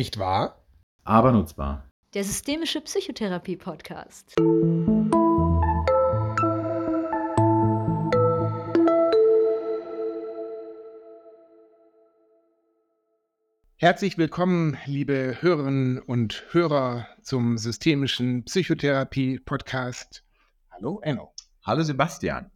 Nicht wahr? Aber nutzbar. Der Systemische Psychotherapie Podcast. Herzlich willkommen, liebe Hörerinnen und Hörer zum Systemischen Psychotherapie Podcast. Hallo, Enno. Hallo Sebastian.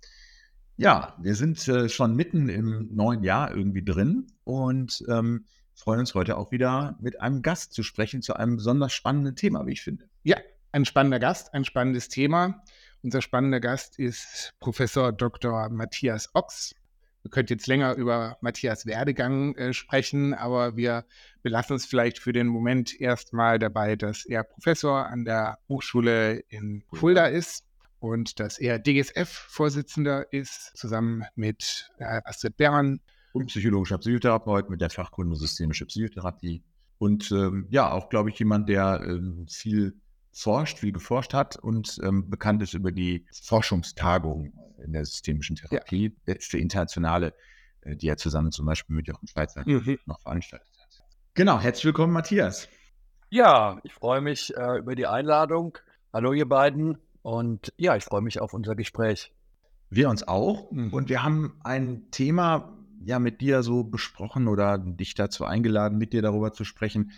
Ja, wir sind äh, schon mitten im neuen Jahr irgendwie drin und ähm, freuen uns heute auch wieder mit einem Gast zu sprechen zu einem besonders spannenden Thema, wie ich finde. Ja, ein spannender Gast, ein spannendes Thema. Unser spannender Gast ist Professor Dr. Matthias Ochs. Wir könnten jetzt länger über Matthias Werdegang äh, sprechen, aber wir belassen uns vielleicht für den Moment erstmal dabei, dass er Professor an der Hochschule in Fulda ist und dass er DGSF-Vorsitzender ist, zusammen mit äh, Astrid Bern. Und psychologischer Psychotherapeut mit der Fachkunde Systemische Psychotherapie. Und ähm, ja, auch, glaube ich, jemand, der ähm, viel forscht, viel geforscht hat und ähm, bekannt ist über die Forschungstagung in der systemischen Therapie, ja. letzte internationale, äh, die er zusammen zum Beispiel mit Jochen Schweizer mhm. noch veranstaltet hat. Genau, herzlich willkommen, Matthias. Ja, ich freue mich äh, über die Einladung. Hallo, ihr beiden. Und ja, ich freue mich auf unser Gespräch. Wir uns auch. Mhm. Und wir haben ein Thema ja mit dir so besprochen oder dich dazu eingeladen, mit dir darüber zu sprechen,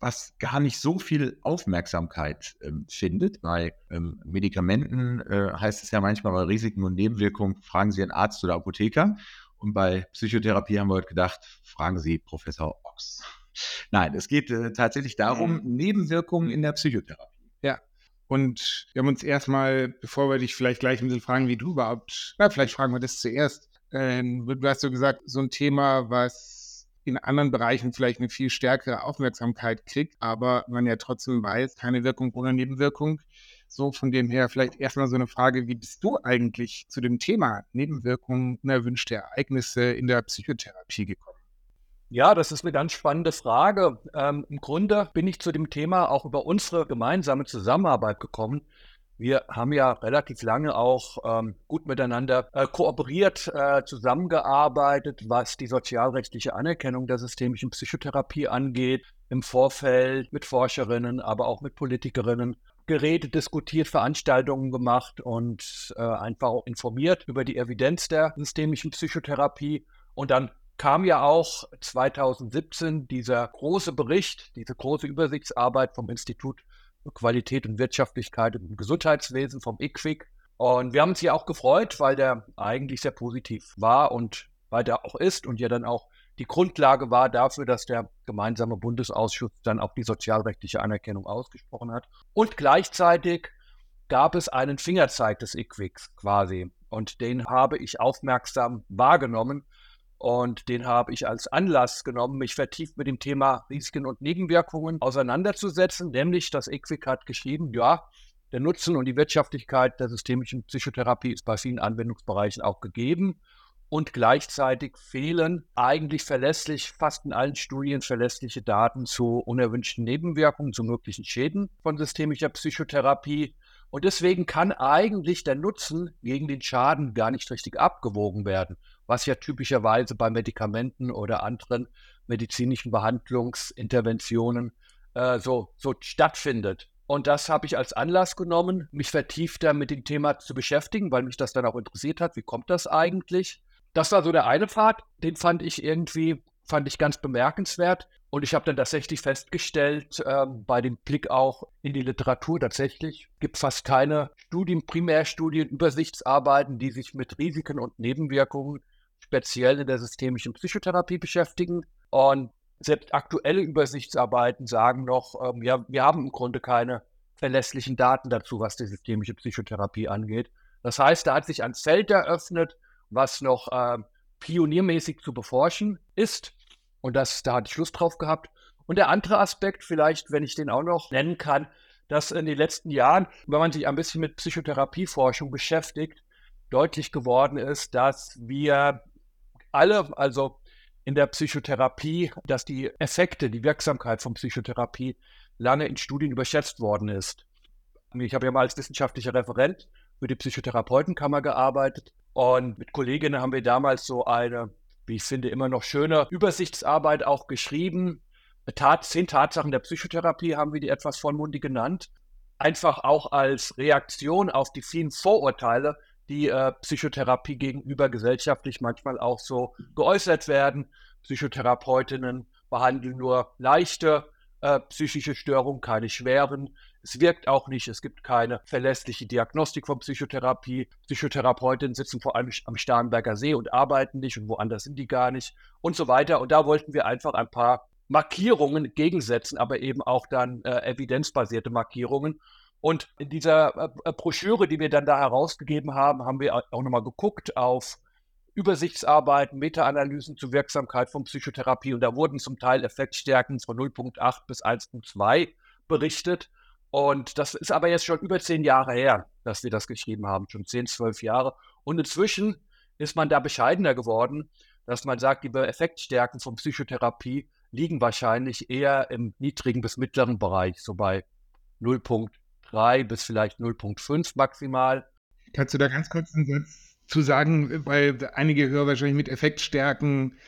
was gar nicht so viel Aufmerksamkeit ähm, findet. Bei ähm, Medikamenten äh, heißt es ja manchmal bei Risiken und Nebenwirkungen, fragen Sie einen Arzt oder Apotheker. Und bei Psychotherapie haben wir heute gedacht, fragen Sie Professor Ochs. Nein, es geht äh, tatsächlich darum, mhm. Nebenwirkungen in der Psychotherapie. Ja, und wir haben uns erstmal, bevor wir dich vielleicht gleich ein bisschen fragen, wie du überhaupt, na, vielleicht fragen wir das zuerst. Ähm, du hast so gesagt, so ein Thema, was in anderen Bereichen vielleicht eine viel stärkere Aufmerksamkeit kriegt, aber man ja trotzdem weiß, keine Wirkung ohne Nebenwirkung. So von dem her vielleicht erstmal so eine Frage, wie bist du eigentlich zu dem Thema Nebenwirkungen unerwünschte Ereignisse in der Psychotherapie gekommen? Ja, das ist eine ganz spannende Frage. Ähm, Im Grunde bin ich zu dem Thema auch über unsere gemeinsame Zusammenarbeit gekommen. Wir haben ja relativ lange auch ähm, gut miteinander äh, kooperiert, äh, zusammengearbeitet, was die sozialrechtliche Anerkennung der systemischen Psychotherapie angeht, im Vorfeld mit Forscherinnen, aber auch mit Politikerinnen geredet, diskutiert, Veranstaltungen gemacht und äh, einfach auch informiert über die Evidenz der systemischen Psychotherapie. Und dann kam ja auch 2017 dieser große Bericht, diese große Übersichtsarbeit vom Institut Qualität und Wirtschaftlichkeit im Gesundheitswesen, vom IQWIC. Und wir haben uns ja auch gefreut, weil der eigentlich sehr positiv war und weiter auch ist und ja dann auch die Grundlage war dafür, dass der gemeinsame Bundesausschuss dann auch die sozialrechtliche Anerkennung ausgesprochen hat. Und gleichzeitig gab es einen Fingerzeig des IQWICs quasi. Und den habe ich aufmerksam wahrgenommen und den habe ich als Anlass genommen, mich vertieft mit dem Thema Risiken und Nebenwirkungen auseinanderzusetzen. Nämlich, das EQUIC hat geschrieben, ja, der Nutzen und die Wirtschaftlichkeit der systemischen Psychotherapie ist bei vielen Anwendungsbereichen auch gegeben. Und gleichzeitig fehlen eigentlich verlässlich, fast in allen Studien verlässliche Daten zu unerwünschten Nebenwirkungen, zu möglichen Schäden von systemischer Psychotherapie. Und deswegen kann eigentlich der Nutzen gegen den Schaden gar nicht richtig abgewogen werden was ja typischerweise bei Medikamenten oder anderen medizinischen Behandlungsinterventionen äh, so, so stattfindet. Und das habe ich als Anlass genommen, mich vertiefter mit dem Thema zu beschäftigen, weil mich das dann auch interessiert hat. Wie kommt das eigentlich? Das war so der eine Pfad, den fand ich irgendwie, fand ich ganz bemerkenswert. Und ich habe dann tatsächlich festgestellt, äh, bei dem Blick auch in die Literatur tatsächlich, gibt fast keine Studien, Primärstudien, Übersichtsarbeiten, die sich mit Risiken und Nebenwirkungen speziell in der systemischen Psychotherapie beschäftigen. Und selbst aktuelle Übersichtsarbeiten sagen noch, ähm, ja, wir haben im Grunde keine verlässlichen Daten dazu, was die systemische Psychotherapie angeht. Das heißt, da hat sich ein Feld eröffnet, was noch äh, pioniermäßig zu beforschen ist. Und das, da hatte ich Lust drauf gehabt. Und der andere Aspekt, vielleicht, wenn ich den auch noch nennen kann, dass in den letzten Jahren, wenn man sich ein bisschen mit Psychotherapieforschung beschäftigt, deutlich geworden ist, dass wir alle, also in der Psychotherapie, dass die Effekte, die Wirksamkeit von Psychotherapie lange in Studien überschätzt worden ist. Ich habe ja mal als wissenschaftlicher Referent für die Psychotherapeutenkammer gearbeitet und mit Kolleginnen haben wir damals so eine, wie ich finde, immer noch schöne Übersichtsarbeit auch geschrieben, Tat, zehn Tatsachen der Psychotherapie haben wir die etwas vollmundig genannt. Einfach auch als Reaktion auf die vielen Vorurteile, die äh, Psychotherapie gegenüber gesellschaftlich manchmal auch so geäußert werden. Psychotherapeutinnen behandeln nur leichte äh, psychische Störungen, keine schweren. Es wirkt auch nicht, es gibt keine verlässliche Diagnostik von Psychotherapie. Psychotherapeutinnen sitzen vor allem am Starnberger See und arbeiten nicht und woanders sind die gar nicht und so weiter. Und da wollten wir einfach ein paar Markierungen gegensetzen, aber eben auch dann äh, evidenzbasierte Markierungen. Und in dieser äh, Broschüre, die wir dann da herausgegeben haben, haben wir auch nochmal geguckt auf Übersichtsarbeiten, Meta-Analysen zur Wirksamkeit von Psychotherapie. Und da wurden zum Teil Effektstärken von 0.8 bis 1.2 berichtet. Und das ist aber jetzt schon über zehn Jahre her, dass wir das geschrieben haben, schon zehn, zwölf Jahre. Und inzwischen ist man da bescheidener geworden, dass man sagt, die Effektstärken von Psychotherapie liegen wahrscheinlich eher im niedrigen bis mittleren Bereich, so bei 0.3 bis vielleicht 0.5 maximal. Kannst du da ganz kurz einen Satz zu sagen, weil einige Hörer wahrscheinlich mit Effektstärken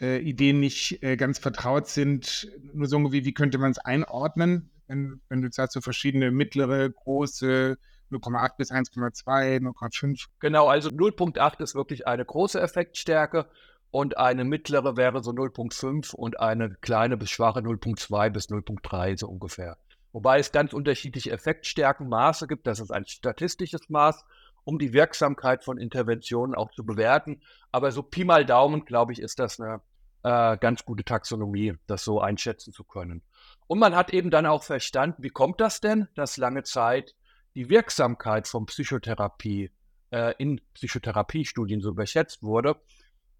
äh, Ideen nicht äh, ganz vertraut sind, nur so irgendwie, wie könnte man es einordnen, wenn, wenn du sagst, so verschiedene mittlere, große, 0,8 bis 1,2, 0,5. Genau, also 0,8 ist wirklich eine große Effektstärke und eine mittlere wäre so 0,5 und eine kleine bis schwache 0,2 bis 0,3 so ungefähr. Wobei es ganz unterschiedliche Effektstärkenmaße gibt. Das ist ein statistisches Maß, um die Wirksamkeit von Interventionen auch zu bewerten. Aber so Pi mal Daumen, glaube ich, ist das eine äh, ganz gute Taxonomie, das so einschätzen zu können. Und man hat eben dann auch verstanden, wie kommt das denn, dass lange Zeit die Wirksamkeit von Psychotherapie äh, in Psychotherapiestudien so überschätzt wurde.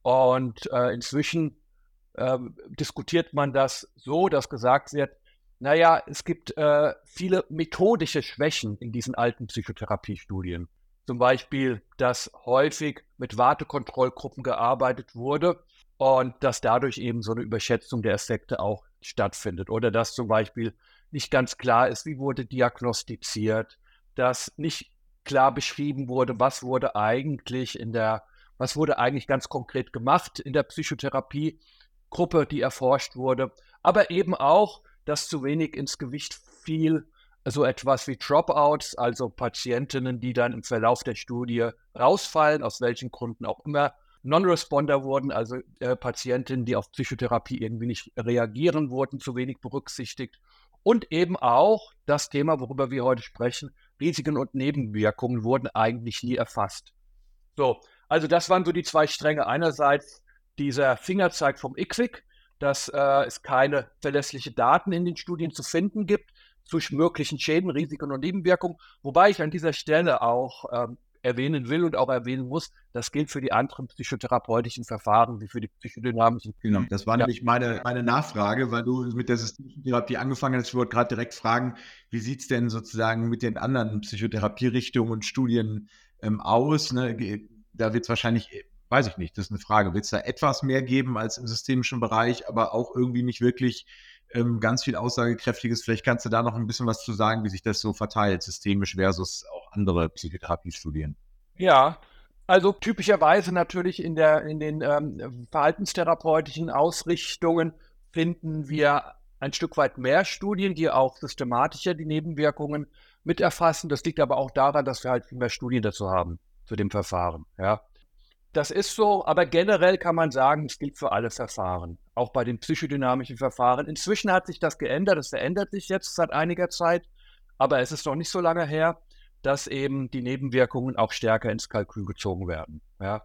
Und äh, inzwischen äh, diskutiert man das so, dass gesagt wird, naja, es gibt äh, viele methodische Schwächen in diesen alten Psychotherapiestudien. Zum Beispiel, dass häufig mit Wartekontrollgruppen gearbeitet wurde und dass dadurch eben so eine Überschätzung der Effekte auch stattfindet. Oder dass zum Beispiel nicht ganz klar ist, wie wurde diagnostiziert, dass nicht klar beschrieben wurde, was wurde eigentlich in der was wurde eigentlich ganz konkret gemacht in der Psychotherapiegruppe, die erforscht wurde, aber eben auch, dass zu wenig ins Gewicht fiel, so etwas wie Dropouts, also Patientinnen, die dann im Verlauf der Studie rausfallen, aus welchen Gründen auch immer. Non-Responder wurden, also äh, Patientinnen, die auf Psychotherapie irgendwie nicht reagieren, wurden zu wenig berücksichtigt. Und eben auch das Thema, worüber wir heute sprechen, Risiken und Nebenwirkungen wurden eigentlich nie erfasst. So, also das waren so die zwei Stränge. Einerseits dieser Fingerzeig vom ICSIC, dass äh, es keine verlässliche Daten in den Studien zu finden gibt zu möglichen Schäden, Risiken und Nebenwirkungen. Wobei ich an dieser Stelle auch ähm, erwähnen will und auch erwähnen muss, das gilt für die anderen psychotherapeutischen Verfahren wie für die psychodynamischen. Genau, das war ja. nämlich meine, meine Nachfrage, weil du mit der systemischen Therapie angefangen hast. Ich wollte gerade direkt fragen, wie sieht es denn sozusagen mit den anderen Psychotherapierichtungen und Studien ähm, aus? Ne? da wird es wahrscheinlich, äh, weiß ich nicht, das ist eine Frage, wird es da etwas mehr geben als im systemischen Bereich, aber auch irgendwie nicht wirklich ähm, ganz viel Aussagekräftiges. Vielleicht kannst du da noch ein bisschen was zu sagen, wie sich das so verteilt, systemisch versus auch andere Psychotherapiestudien. Ja, also typischerweise natürlich in, der, in den ähm, verhaltenstherapeutischen Ausrichtungen finden wir ein Stück weit mehr Studien, die auch systematischer die Nebenwirkungen mit erfassen. Das liegt aber auch daran, dass wir halt viel mehr Studien dazu haben zu dem Verfahren. Ja. Das ist so, aber generell kann man sagen, es gilt für alle Verfahren, auch bei den psychodynamischen Verfahren. Inzwischen hat sich das geändert, es verändert sich jetzt seit einiger Zeit, aber es ist noch nicht so lange her, dass eben die Nebenwirkungen auch stärker ins Kalkül gezogen werden. Ja.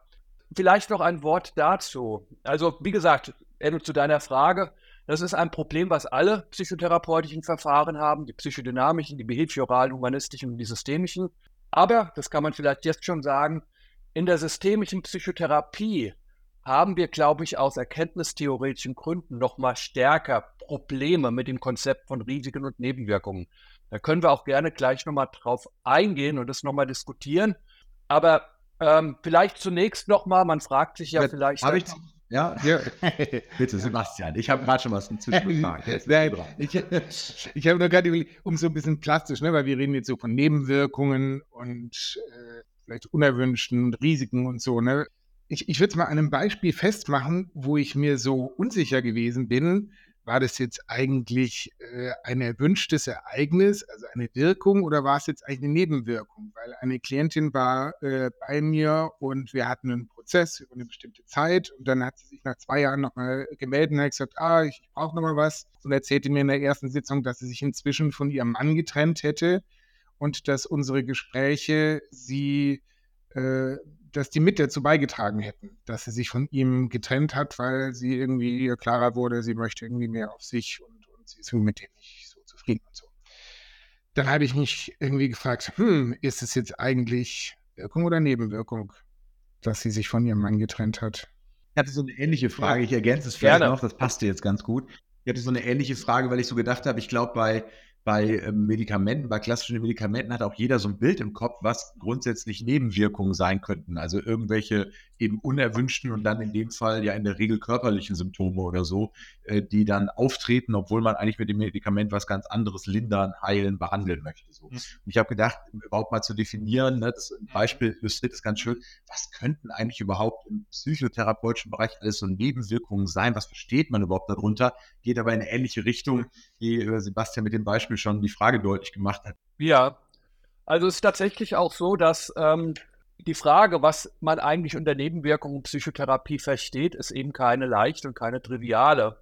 Vielleicht noch ein Wort dazu. Also, wie gesagt, Enno, zu deiner Frage, das ist ein Problem, was alle psychotherapeutischen Verfahren haben, die psychodynamischen, die behavioralen, humanistischen und die systemischen. Aber, das kann man vielleicht jetzt schon sagen, in der systemischen Psychotherapie haben wir, glaube ich, aus erkenntnistheoretischen Gründen noch mal stärker Probleme mit dem Konzept von Risiken und Nebenwirkungen. Da können wir auch gerne gleich noch mal drauf eingehen und das noch mal diskutieren. Aber ähm, vielleicht zunächst noch mal, man fragt sich ja vielleicht. Habe ich, ja, ja. bitte, Sebastian. Ich habe gerade schon was hinzugefügt. ich, ich habe nur gerade überlegt, um so ein bisschen plastisch, ne, weil wir reden jetzt so von Nebenwirkungen und äh, vielleicht unerwünschten Risiken und so. Ne? Ich, ich würde es mal an einem Beispiel festmachen, wo ich mir so unsicher gewesen bin, war das jetzt eigentlich äh, ein erwünschtes Ereignis, also eine Wirkung, oder war es jetzt eigentlich eine Nebenwirkung? Weil eine Klientin war äh, bei mir und wir hatten einen Prozess über eine bestimmte Zeit und dann hat sie sich nach zwei Jahren nochmal gemeldet und hat gesagt, ah, ich, ich brauche nochmal was und erzählte mir in der ersten Sitzung, dass sie sich inzwischen von ihrem Mann getrennt hätte und dass unsere Gespräche sie äh, dass die mit dazu beigetragen hätten, dass sie sich von ihm getrennt hat, weil sie irgendwie ihr klarer wurde, sie möchte irgendwie mehr auf sich und, und sie ist mit dem nicht so zufrieden und so. Dann habe ich mich irgendwie gefragt, hm, ist es jetzt eigentlich Wirkung oder Nebenwirkung, dass sie sich von ihrem Mann getrennt hat? Ich hatte so eine ähnliche Frage, ich ergänze es vielleicht Gerne. noch, das passte jetzt ganz gut. Ich hatte so eine ähnliche Frage, weil ich so gedacht habe, ich glaube, bei bei ähm, Medikamenten, bei klassischen Medikamenten hat auch jeder so ein Bild im Kopf, was grundsätzlich Nebenwirkungen sein könnten. Also irgendwelche eben unerwünschten und dann in dem Fall ja in der Regel körperlichen Symptome oder so, äh, die dann auftreten, obwohl man eigentlich mit dem Medikament was ganz anderes lindern, heilen, behandeln möchte. So. Mhm. Und ich habe gedacht, überhaupt mal zu definieren, ne, das Beispiel illustriert ist ganz schön, was könnten eigentlich überhaupt im psychotherapeutischen Bereich alles so Nebenwirkungen sein? Was versteht man überhaupt darunter? Geht aber in eine ähnliche Richtung, wie äh, Sebastian mit dem Beispiel Beispiel schon die Frage deutlich gemacht hat. Ja, also es ist tatsächlich auch so, dass ähm, die Frage, was man eigentlich unter Nebenwirkungen Psychotherapie versteht, ist eben keine leichte und keine triviale.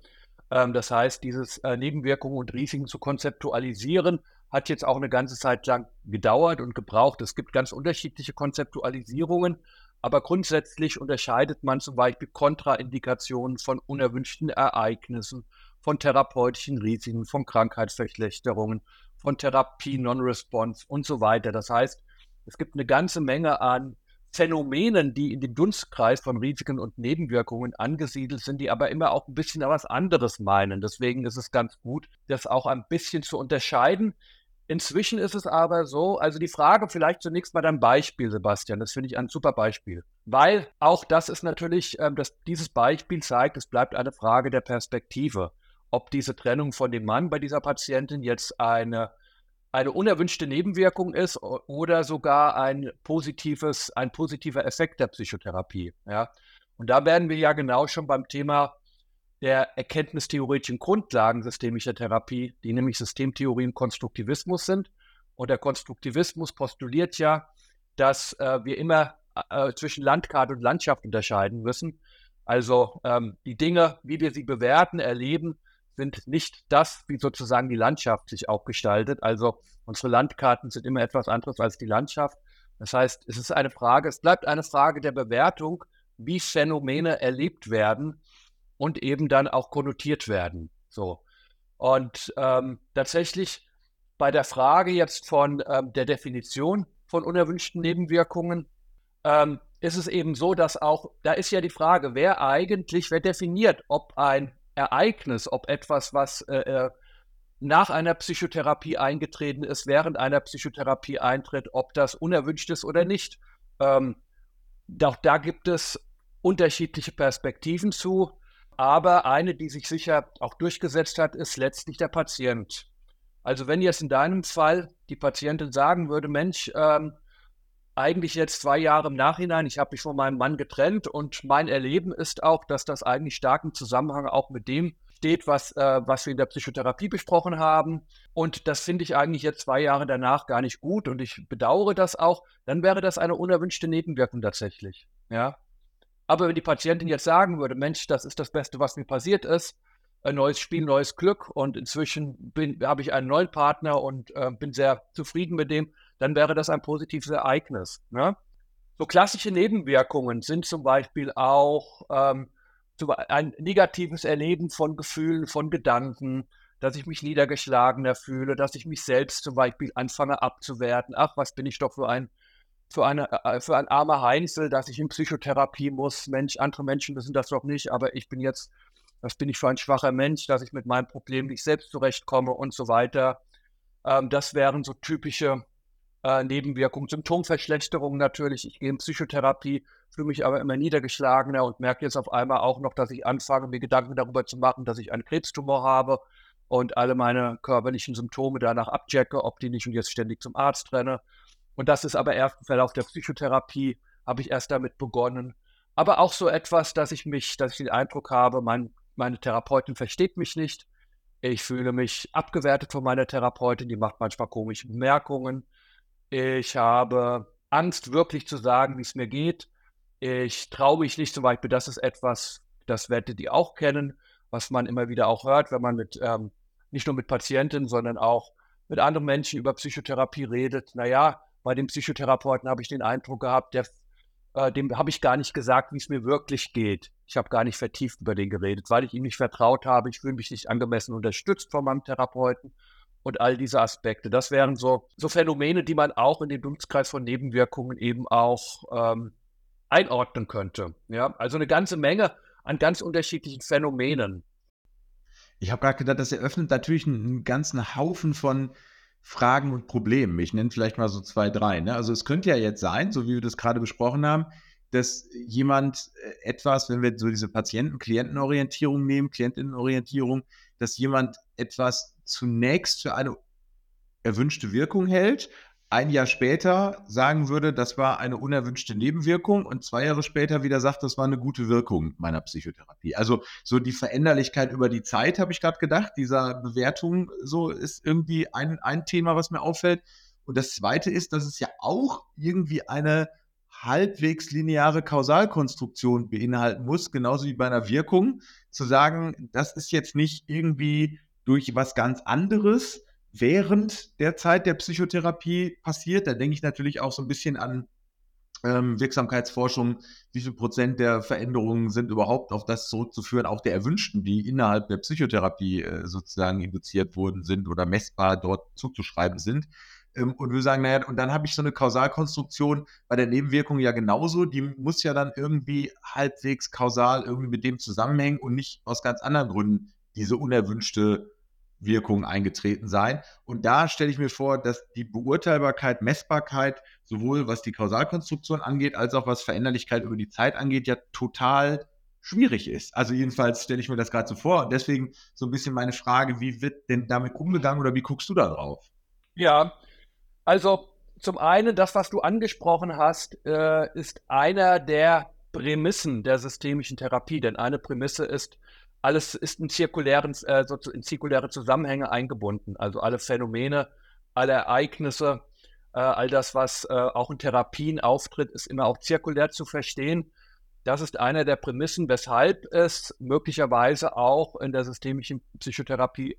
Ähm, das heißt, dieses äh, Nebenwirkungen und Risiken zu konzeptualisieren, hat jetzt auch eine ganze Zeit lang gedauert und gebraucht. Es gibt ganz unterschiedliche Konzeptualisierungen, aber grundsätzlich unterscheidet man zum Beispiel Kontraindikationen von unerwünschten Ereignissen, von therapeutischen Risiken, von Krankheitsverschlechterungen, von Therapie, Non-Response und so weiter. Das heißt, es gibt eine ganze Menge an Phänomenen, die in dem Dunstkreis von Risiken und Nebenwirkungen angesiedelt sind, die aber immer auch ein bisschen was anderes meinen. Deswegen ist es ganz gut, das auch ein bisschen zu unterscheiden. Inzwischen ist es aber so, also die Frage vielleicht zunächst mal dein Beispiel, Sebastian, das finde ich ein super Beispiel, weil auch das ist natürlich, ähm, dass dieses Beispiel zeigt, es bleibt eine Frage der Perspektive ob diese Trennung von dem Mann bei dieser Patientin jetzt eine, eine unerwünschte Nebenwirkung ist oder sogar ein positives, ein positiver Effekt der Psychotherapie. Ja? Und da werden wir ja genau schon beim Thema der erkenntnistheoretischen Grundlagen systemischer Therapie, die nämlich Systemtheorie und Konstruktivismus sind. Und der Konstruktivismus postuliert ja, dass äh, wir immer äh, zwischen Landkarte und Landschaft unterscheiden müssen. Also ähm, die Dinge, wie wir sie bewerten, erleben, sind nicht das, wie sozusagen die Landschaft sich auch gestaltet. Also unsere Landkarten sind immer etwas anderes als die Landschaft. Das heißt, es ist eine Frage, es bleibt eine Frage der Bewertung, wie Phänomene erlebt werden und eben dann auch konnotiert werden. So. Und ähm, tatsächlich bei der Frage jetzt von ähm, der Definition von unerwünschten Nebenwirkungen ähm, ist es eben so, dass auch, da ist ja die Frage, wer eigentlich, wer definiert, ob ein Ereignis, ob etwas, was äh, äh, nach einer Psychotherapie eingetreten ist, während einer Psychotherapie eintritt, ob das unerwünscht ist oder nicht. Ähm, auch da gibt es unterschiedliche Perspektiven zu. Aber eine, die sich sicher auch durchgesetzt hat, ist letztlich der Patient. Also wenn jetzt in deinem Fall die Patientin sagen würde, Mensch, ähm, eigentlich jetzt zwei Jahre im Nachhinein, ich habe mich von meinem Mann getrennt und mein Erleben ist auch, dass das eigentlich stark im Zusammenhang auch mit dem steht, was, äh, was wir in der Psychotherapie besprochen haben. Und das finde ich eigentlich jetzt zwei Jahre danach gar nicht gut und ich bedauere das auch. Dann wäre das eine unerwünschte Nebenwirkung tatsächlich. Ja. Aber wenn die Patientin jetzt sagen würde, Mensch, das ist das Beste, was mir passiert ist, ein neues Spiel, neues Glück und inzwischen habe ich einen neuen Partner und äh, bin sehr zufrieden mit dem, dann wäre das ein positives Ereignis. Ne? So klassische Nebenwirkungen sind zum Beispiel auch ähm, ein negatives Erleben von Gefühlen, von Gedanken, dass ich mich niedergeschlagener fühle, dass ich mich selbst zum Beispiel anfange abzuwerten. Ach, was bin ich doch für ein, für, eine, äh, für ein armer Heinzel, dass ich in Psychotherapie muss. Mensch, andere Menschen wissen das doch nicht, aber ich bin jetzt, was bin ich für ein schwacher Mensch, dass ich mit meinem Problem nicht selbst zurechtkomme und so weiter. Ähm, das wären so typische äh, Nebenwirkungen, Symptomverschlechterungen natürlich. Ich gehe in Psychotherapie, fühle mich aber immer niedergeschlagener und merke jetzt auf einmal auch noch, dass ich anfange, mir Gedanken darüber zu machen, dass ich einen Krebstumor habe und alle meine körperlichen Symptome danach abchecke, ob die nicht und jetzt ständig zum Arzt renne. Und das ist aber erst im Verlauf der Psychotherapie, habe ich erst damit begonnen. Aber auch so etwas, dass ich mich, dass ich den Eindruck habe, mein, meine Therapeutin versteht mich nicht. Ich fühle mich abgewertet von meiner Therapeutin, die macht manchmal komische Bemerkungen. Ich habe Angst, wirklich zu sagen, wie es mir geht. Ich traue mich nicht zum Beispiel, das ist etwas, das werdet ihr auch kennen, was man immer wieder auch hört, wenn man mit, ähm, nicht nur mit Patienten, sondern auch mit anderen Menschen über Psychotherapie redet. Naja, bei dem Psychotherapeuten habe ich den Eindruck gehabt, der, äh, dem habe ich gar nicht gesagt, wie es mir wirklich geht. Ich habe gar nicht vertieft über den geredet, weil ich ihm nicht vertraut habe. Ich fühle mich nicht angemessen unterstützt von meinem Therapeuten und all diese Aspekte. Das wären so, so Phänomene, die man auch in den Dunstkreis von Nebenwirkungen eben auch ähm, einordnen könnte. Ja, also eine ganze Menge an ganz unterschiedlichen Phänomenen. Ich habe gerade gedacht, das eröffnet natürlich einen, ganzen Haufen von Fragen und Problemen. Ich nenne vielleicht mal so zwei, drei. Ne? Also es könnte ja jetzt sein, so wie wir das gerade besprochen haben, dass jemand äh, etwas, wenn wir so diese Patienten-Klientenorientierung nehmen, Klientinnenorientierung, dass jemand etwas zunächst für eine erwünschte Wirkung hält ein Jahr später sagen würde, das war eine unerwünschte Nebenwirkung und zwei Jahre später wieder sagt, das war eine gute Wirkung meiner Psychotherapie. Also so die Veränderlichkeit über die Zeit, habe ich gerade gedacht, dieser Bewertung so ist irgendwie ein, ein Thema, was mir auffällt. Und das zweite ist, dass es ja auch irgendwie eine halbwegs lineare Kausalkonstruktion beinhalten muss, genauso wie bei einer Wirkung, zu sagen, das ist jetzt nicht irgendwie durch was ganz anderes, während der Zeit der Psychotherapie passiert. Da denke ich natürlich auch so ein bisschen an ähm, Wirksamkeitsforschung, wie viel Prozent der Veränderungen sind überhaupt auf das zurückzuführen, auch der erwünschten, die innerhalb der Psychotherapie äh, sozusagen induziert worden sind oder messbar dort zuzuschreiben sind. Ähm, und wir sagen, naja, und dann habe ich so eine Kausalkonstruktion bei der Nebenwirkung ja genauso, die muss ja dann irgendwie halbwegs kausal irgendwie mit dem zusammenhängen und nicht aus ganz anderen Gründen diese unerwünschte Wirkung eingetreten sein. Und da stelle ich mir vor, dass die Beurteilbarkeit, Messbarkeit, sowohl was die Kausalkonstruktion angeht, als auch was Veränderlichkeit über die Zeit angeht, ja total schwierig ist. Also jedenfalls stelle ich mir das gerade so vor. Und deswegen so ein bisschen meine Frage, wie wird denn damit umgegangen oder wie guckst du da drauf? Ja, also zum einen, das, was du angesprochen hast, äh, ist einer der Prämissen der systemischen Therapie. Denn eine Prämisse ist, alles ist in, zirkulären, äh, so in zirkuläre Zusammenhänge eingebunden. Also alle Phänomene, alle Ereignisse, äh, all das, was äh, auch in Therapien auftritt, ist immer auch zirkulär zu verstehen. Das ist einer der Prämissen, weshalb es möglicherweise auch in der systemischen Psychotherapie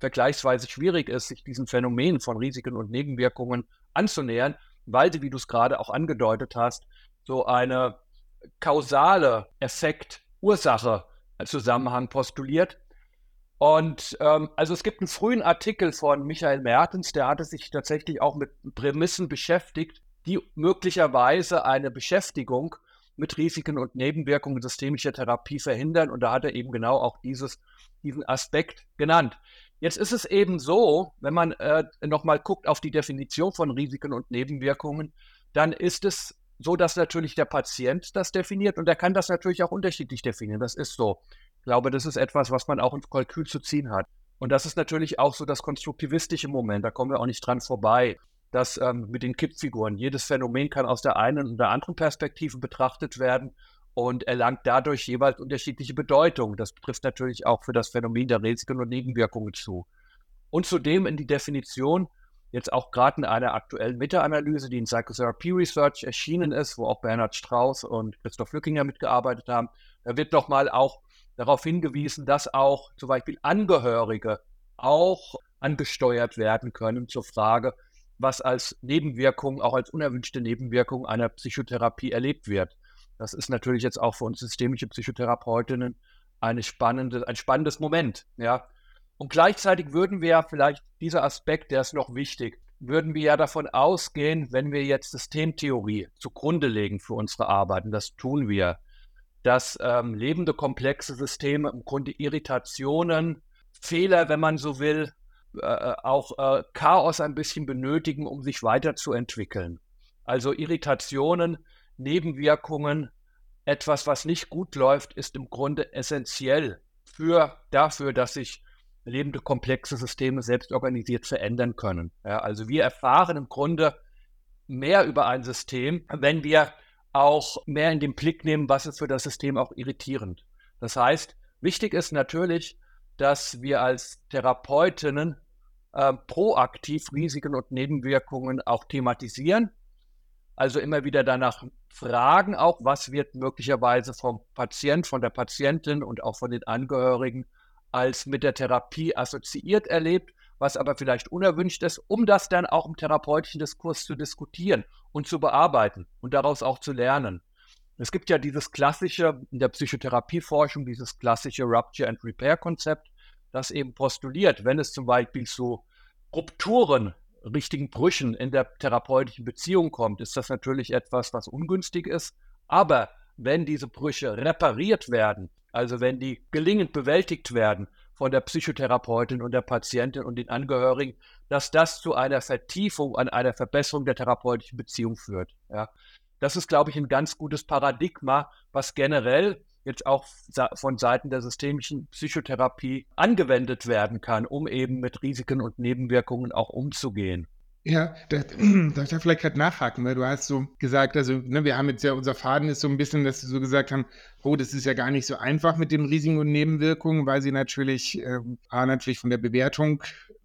vergleichsweise schwierig ist, sich diesen Phänomenen von Risiken und Nebenwirkungen anzunähern, weil sie, wie du es gerade auch angedeutet hast, so eine kausale Effekt-Ursache Zusammenhang postuliert. Und ähm, also es gibt einen frühen Artikel von Michael Mertens, der hatte sich tatsächlich auch mit Prämissen beschäftigt, die möglicherweise eine Beschäftigung mit Risiken und Nebenwirkungen systemischer Therapie verhindern. Und da hat er eben genau auch dieses, diesen Aspekt genannt. Jetzt ist es eben so, wenn man äh, nochmal guckt auf die Definition von Risiken und Nebenwirkungen, dann ist es so, dass natürlich der Patient das definiert und er kann das natürlich auch unterschiedlich definieren. Das ist so. Ich glaube, das ist etwas, was man auch ins Kalkül zu ziehen hat. Und das ist natürlich auch so das konstruktivistische Moment. Da kommen wir auch nicht dran vorbei. dass ähm, mit den Kippfiguren. Jedes Phänomen kann aus der einen und der anderen Perspektive betrachtet werden und erlangt dadurch jeweils unterschiedliche Bedeutung. Das trifft natürlich auch für das Phänomen der Risiken und Nebenwirkungen zu. Und zudem in die Definition jetzt auch gerade in einer aktuellen Meta-Analyse, die in Psychotherapy Research erschienen ist, wo auch Bernhard Strauß und Christoph Lückinger mitgearbeitet haben, da wird nochmal auch darauf hingewiesen, dass auch zum Beispiel Angehörige auch angesteuert werden können zur Frage, was als Nebenwirkung, auch als unerwünschte Nebenwirkung einer Psychotherapie erlebt wird. Das ist natürlich jetzt auch für uns systemische Psychotherapeutinnen eine spannende, ein spannendes Moment, ja, und gleichzeitig würden wir ja vielleicht, dieser Aspekt, der ist noch wichtig, würden wir ja davon ausgehen, wenn wir jetzt Systemtheorie zugrunde legen für unsere Arbeit, und das tun wir, dass ähm, lebende komplexe Systeme im Grunde Irritationen, Fehler, wenn man so will, äh, äh, auch äh, Chaos ein bisschen benötigen, um sich weiterzuentwickeln. Also Irritationen, Nebenwirkungen, etwas, was nicht gut läuft, ist im Grunde essentiell für dafür, dass sich lebende komplexe Systeme selbst organisiert verändern können. Ja, also wir erfahren im Grunde mehr über ein System, wenn wir auch mehr in den Blick nehmen, was ist für das System auch irritierend. Das heißt, wichtig ist natürlich, dass wir als Therapeutinnen äh, proaktiv Risiken und Nebenwirkungen auch thematisieren. Also immer wieder danach fragen, auch was wird möglicherweise vom Patient, von der Patientin und auch von den Angehörigen als mit der Therapie assoziiert erlebt, was aber vielleicht unerwünscht ist, um das dann auch im therapeutischen Diskurs zu diskutieren und zu bearbeiten und daraus auch zu lernen. Es gibt ja dieses klassische, in der Psychotherapieforschung, dieses klassische Rupture and Repair Konzept, das eben postuliert, wenn es zum Beispiel zu Rupturen, richtigen Brüchen in der therapeutischen Beziehung kommt, ist das natürlich etwas, was ungünstig ist. Aber wenn diese Brüche repariert werden, also wenn die gelingend bewältigt werden von der Psychotherapeutin und der Patientin und den Angehörigen, dass das zu einer Vertiefung, an einer Verbesserung der therapeutischen Beziehung führt. Ja. Das ist, glaube ich, ein ganz gutes Paradigma, was generell jetzt auch von Seiten der systemischen Psychotherapie angewendet werden kann, um eben mit Risiken und Nebenwirkungen auch umzugehen. Ja, da, darf ich da vielleicht gerade nachhaken, weil du hast so gesagt, also ne, wir haben jetzt ja, unser Faden ist so ein bisschen, dass wir so gesagt haben, oh, das ist ja gar nicht so einfach mit den Risiken und Nebenwirkungen, weil sie natürlich, äh, natürlich von der Bewertung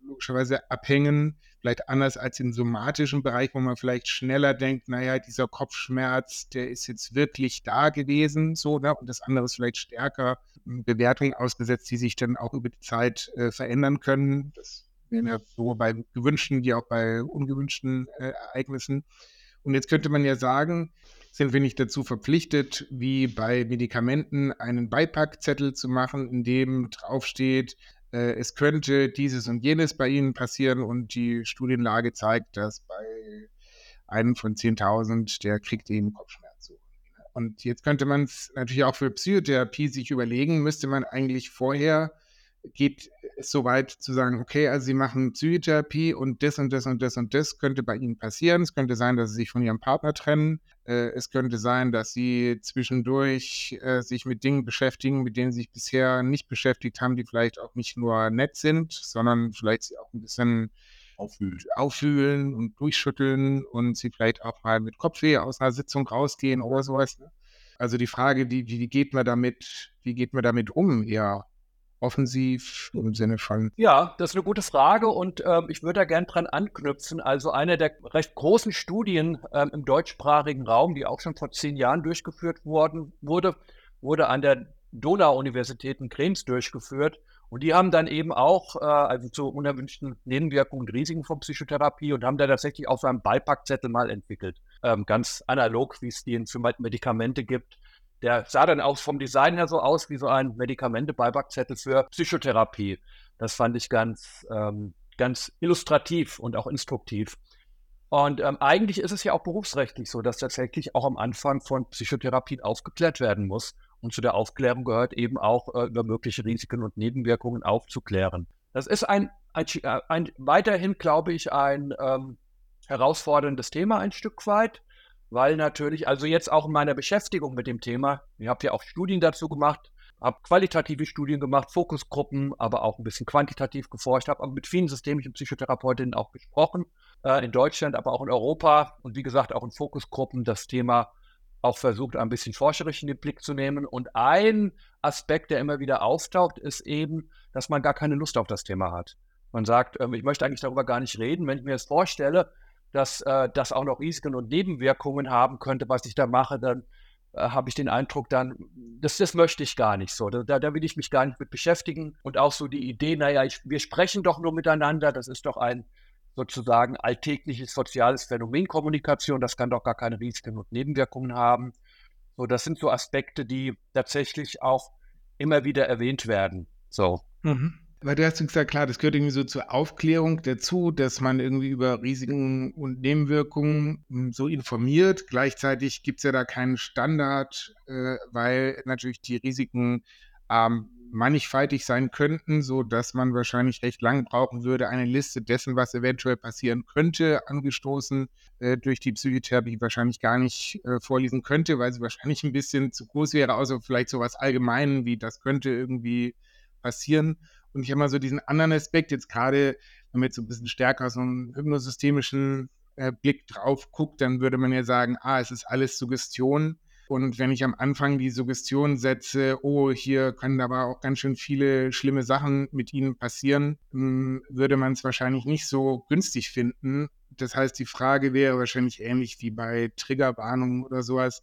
logischerweise abhängen, vielleicht anders als im somatischen Bereich, wo man vielleicht schneller denkt, naja, dieser Kopfschmerz, der ist jetzt wirklich da gewesen, so, ne? und das andere ist vielleicht stärker hm, Bewertungen ausgesetzt, die sich dann auch über die Zeit äh, verändern können. Das wäre ja sowohl bei gewünschten wie auch bei ungewünschten äh, Ereignissen. Und jetzt könnte man ja sagen, sind wir nicht dazu verpflichtet, wie bei Medikamenten einen Beipackzettel zu machen, in dem draufsteht, äh, es könnte dieses und jenes bei Ihnen passieren und die Studienlage zeigt, dass bei einem von 10.000, der kriegt eben Kopfschmerzen. Und jetzt könnte man es natürlich auch für Psychotherapie sich überlegen, müsste man eigentlich vorher geht es so weit zu sagen, okay, also Sie machen Psychotherapie und das und das und das und das könnte bei Ihnen passieren. Es könnte sein, dass Sie sich von Ihrem Partner trennen. Äh, es könnte sein, dass Sie zwischendurch äh, sich mit Dingen beschäftigen, mit denen Sie sich bisher nicht beschäftigt haben, die vielleicht auch nicht nur nett sind, sondern vielleicht Sie auch ein bisschen auffühlen, auffühlen und durchschütteln und Sie vielleicht auch mal mit Kopfweh aus einer Sitzung rausgehen oder sowas. Ne? Also die Frage, wie, wie geht man damit, wie geht man damit um? Ja, offensiv im Sinne von? Ja, das ist eine gute Frage und ähm, ich würde da gern dran anknüpfen. Also eine der recht großen Studien ähm, im deutschsprachigen Raum, die auch schon vor zehn Jahren durchgeführt worden wurde, wurde an der Donau-Universität in Krems durchgeführt. Und die haben dann eben auch, äh, also zu unerwünschten Nebenwirkungen und Risiken von Psychotherapie und haben da tatsächlich auch so einen Beipackzettel mal entwickelt. Ähm, ganz analog, wie es die für Medikamente gibt der sah dann auch vom Design her so aus wie so ein Medikamente-Beipackzettel für Psychotherapie. Das fand ich ganz, ähm, ganz illustrativ und auch instruktiv. Und ähm, eigentlich ist es ja auch berufsrechtlich so, dass tatsächlich auch am Anfang von Psychotherapien aufgeklärt werden muss. Und zu der Aufklärung gehört eben auch äh, über mögliche Risiken und Nebenwirkungen aufzuklären. Das ist ein, ein, äh, ein weiterhin, glaube ich, ein ähm, herausforderndes Thema ein Stück weit weil natürlich, also jetzt auch in meiner Beschäftigung mit dem Thema, ich habe ja auch Studien dazu gemacht, habe qualitative Studien gemacht, Fokusgruppen, aber auch ein bisschen quantitativ geforscht, habe mit vielen systemischen Psychotherapeutinnen auch gesprochen, äh, in Deutschland, aber auch in Europa und wie gesagt auch in Fokusgruppen das Thema auch versucht, ein bisschen forscherisch in den Blick zu nehmen. Und ein Aspekt, der immer wieder auftaucht, ist eben, dass man gar keine Lust auf das Thema hat. Man sagt, ähm, ich möchte eigentlich darüber gar nicht reden. Wenn ich mir das vorstelle, dass äh, das auch noch Risiken und Nebenwirkungen haben könnte, was ich da mache, dann äh, habe ich den Eindruck, dann, das, das möchte ich gar nicht so. Da, da will ich mich gar nicht mit beschäftigen. Und auch so die Idee, naja, ich, wir sprechen doch nur miteinander, das ist doch ein sozusagen alltägliches soziales Phänomen Kommunikation, das kann doch gar keine Risiken und Nebenwirkungen haben. So, das sind so Aspekte, die tatsächlich auch immer wieder erwähnt werden. So. Mhm. Weil du hast gesagt, klar, das gehört irgendwie so zur Aufklärung dazu, dass man irgendwie über Risiken und Nebenwirkungen hm, so informiert. Gleichzeitig gibt es ja da keinen Standard, äh, weil natürlich die Risiken ähm, mannigfaltig sein könnten, so dass man wahrscheinlich recht lang brauchen würde, eine Liste dessen, was eventuell passieren könnte, angestoßen äh, durch die Psychotherapie wahrscheinlich gar nicht äh, vorlesen könnte, weil sie wahrscheinlich ein bisschen zu groß wäre, außer vielleicht so was Allgemeinen wie das könnte irgendwie passieren. Und ich habe mal so diesen anderen Aspekt, jetzt gerade, wenn man jetzt so ein bisschen stärker so einen hypnosystemischen äh, Blick drauf guckt, dann würde man ja sagen, ah, es ist alles Suggestion. Und wenn ich am Anfang die Suggestion setze, oh, hier können aber auch ganz schön viele schlimme Sachen mit Ihnen passieren, hm, würde man es wahrscheinlich nicht so günstig finden. Das heißt, die Frage wäre wahrscheinlich ähnlich wie bei Triggerwarnungen oder sowas.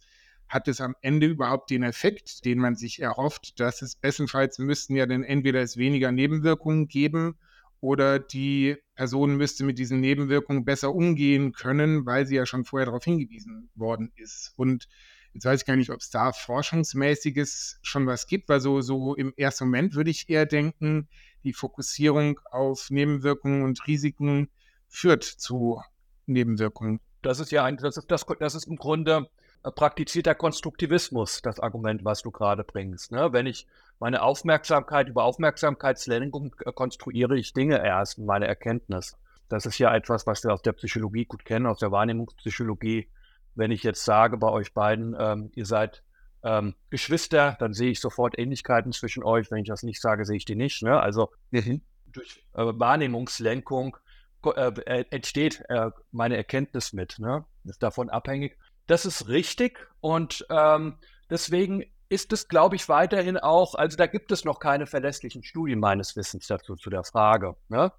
Hat es am Ende überhaupt den Effekt, den man sich erhofft, dass es bestenfalls müssten ja dann entweder es weniger Nebenwirkungen geben oder die Person müsste mit diesen Nebenwirkungen besser umgehen können, weil sie ja schon vorher darauf hingewiesen worden ist. Und Jetzt weiß ich gar nicht, ob es da forschungsmäßiges schon was gibt, weil so, so im ersten Moment würde ich eher denken, die Fokussierung auf Nebenwirkungen und Risiken führt zu Nebenwirkungen. Das ist ja ein, das ist, das, das ist im Grunde praktizierter Konstruktivismus, das Argument, was du gerade bringst. Ne? Wenn ich meine Aufmerksamkeit über Aufmerksamkeitslenkung äh, konstruiere ich Dinge erst in meiner Erkenntnis. Das ist ja etwas, was wir aus der Psychologie gut kennen, aus der Wahrnehmungspsychologie wenn ich jetzt sage bei euch beiden, ähm, ihr seid ähm, Geschwister, dann sehe ich sofort Ähnlichkeiten zwischen euch. Wenn ich das nicht sage, sehe ich die nicht. Ne? Also mhm. durch äh, Wahrnehmungslenkung äh, äh, entsteht äh, meine Erkenntnis mit. Ne? Ist davon abhängig. Das ist richtig und ähm, deswegen ist es, glaube ich, weiterhin auch, also da gibt es noch keine verlässlichen Studien meines Wissens dazu zu der Frage. Ne?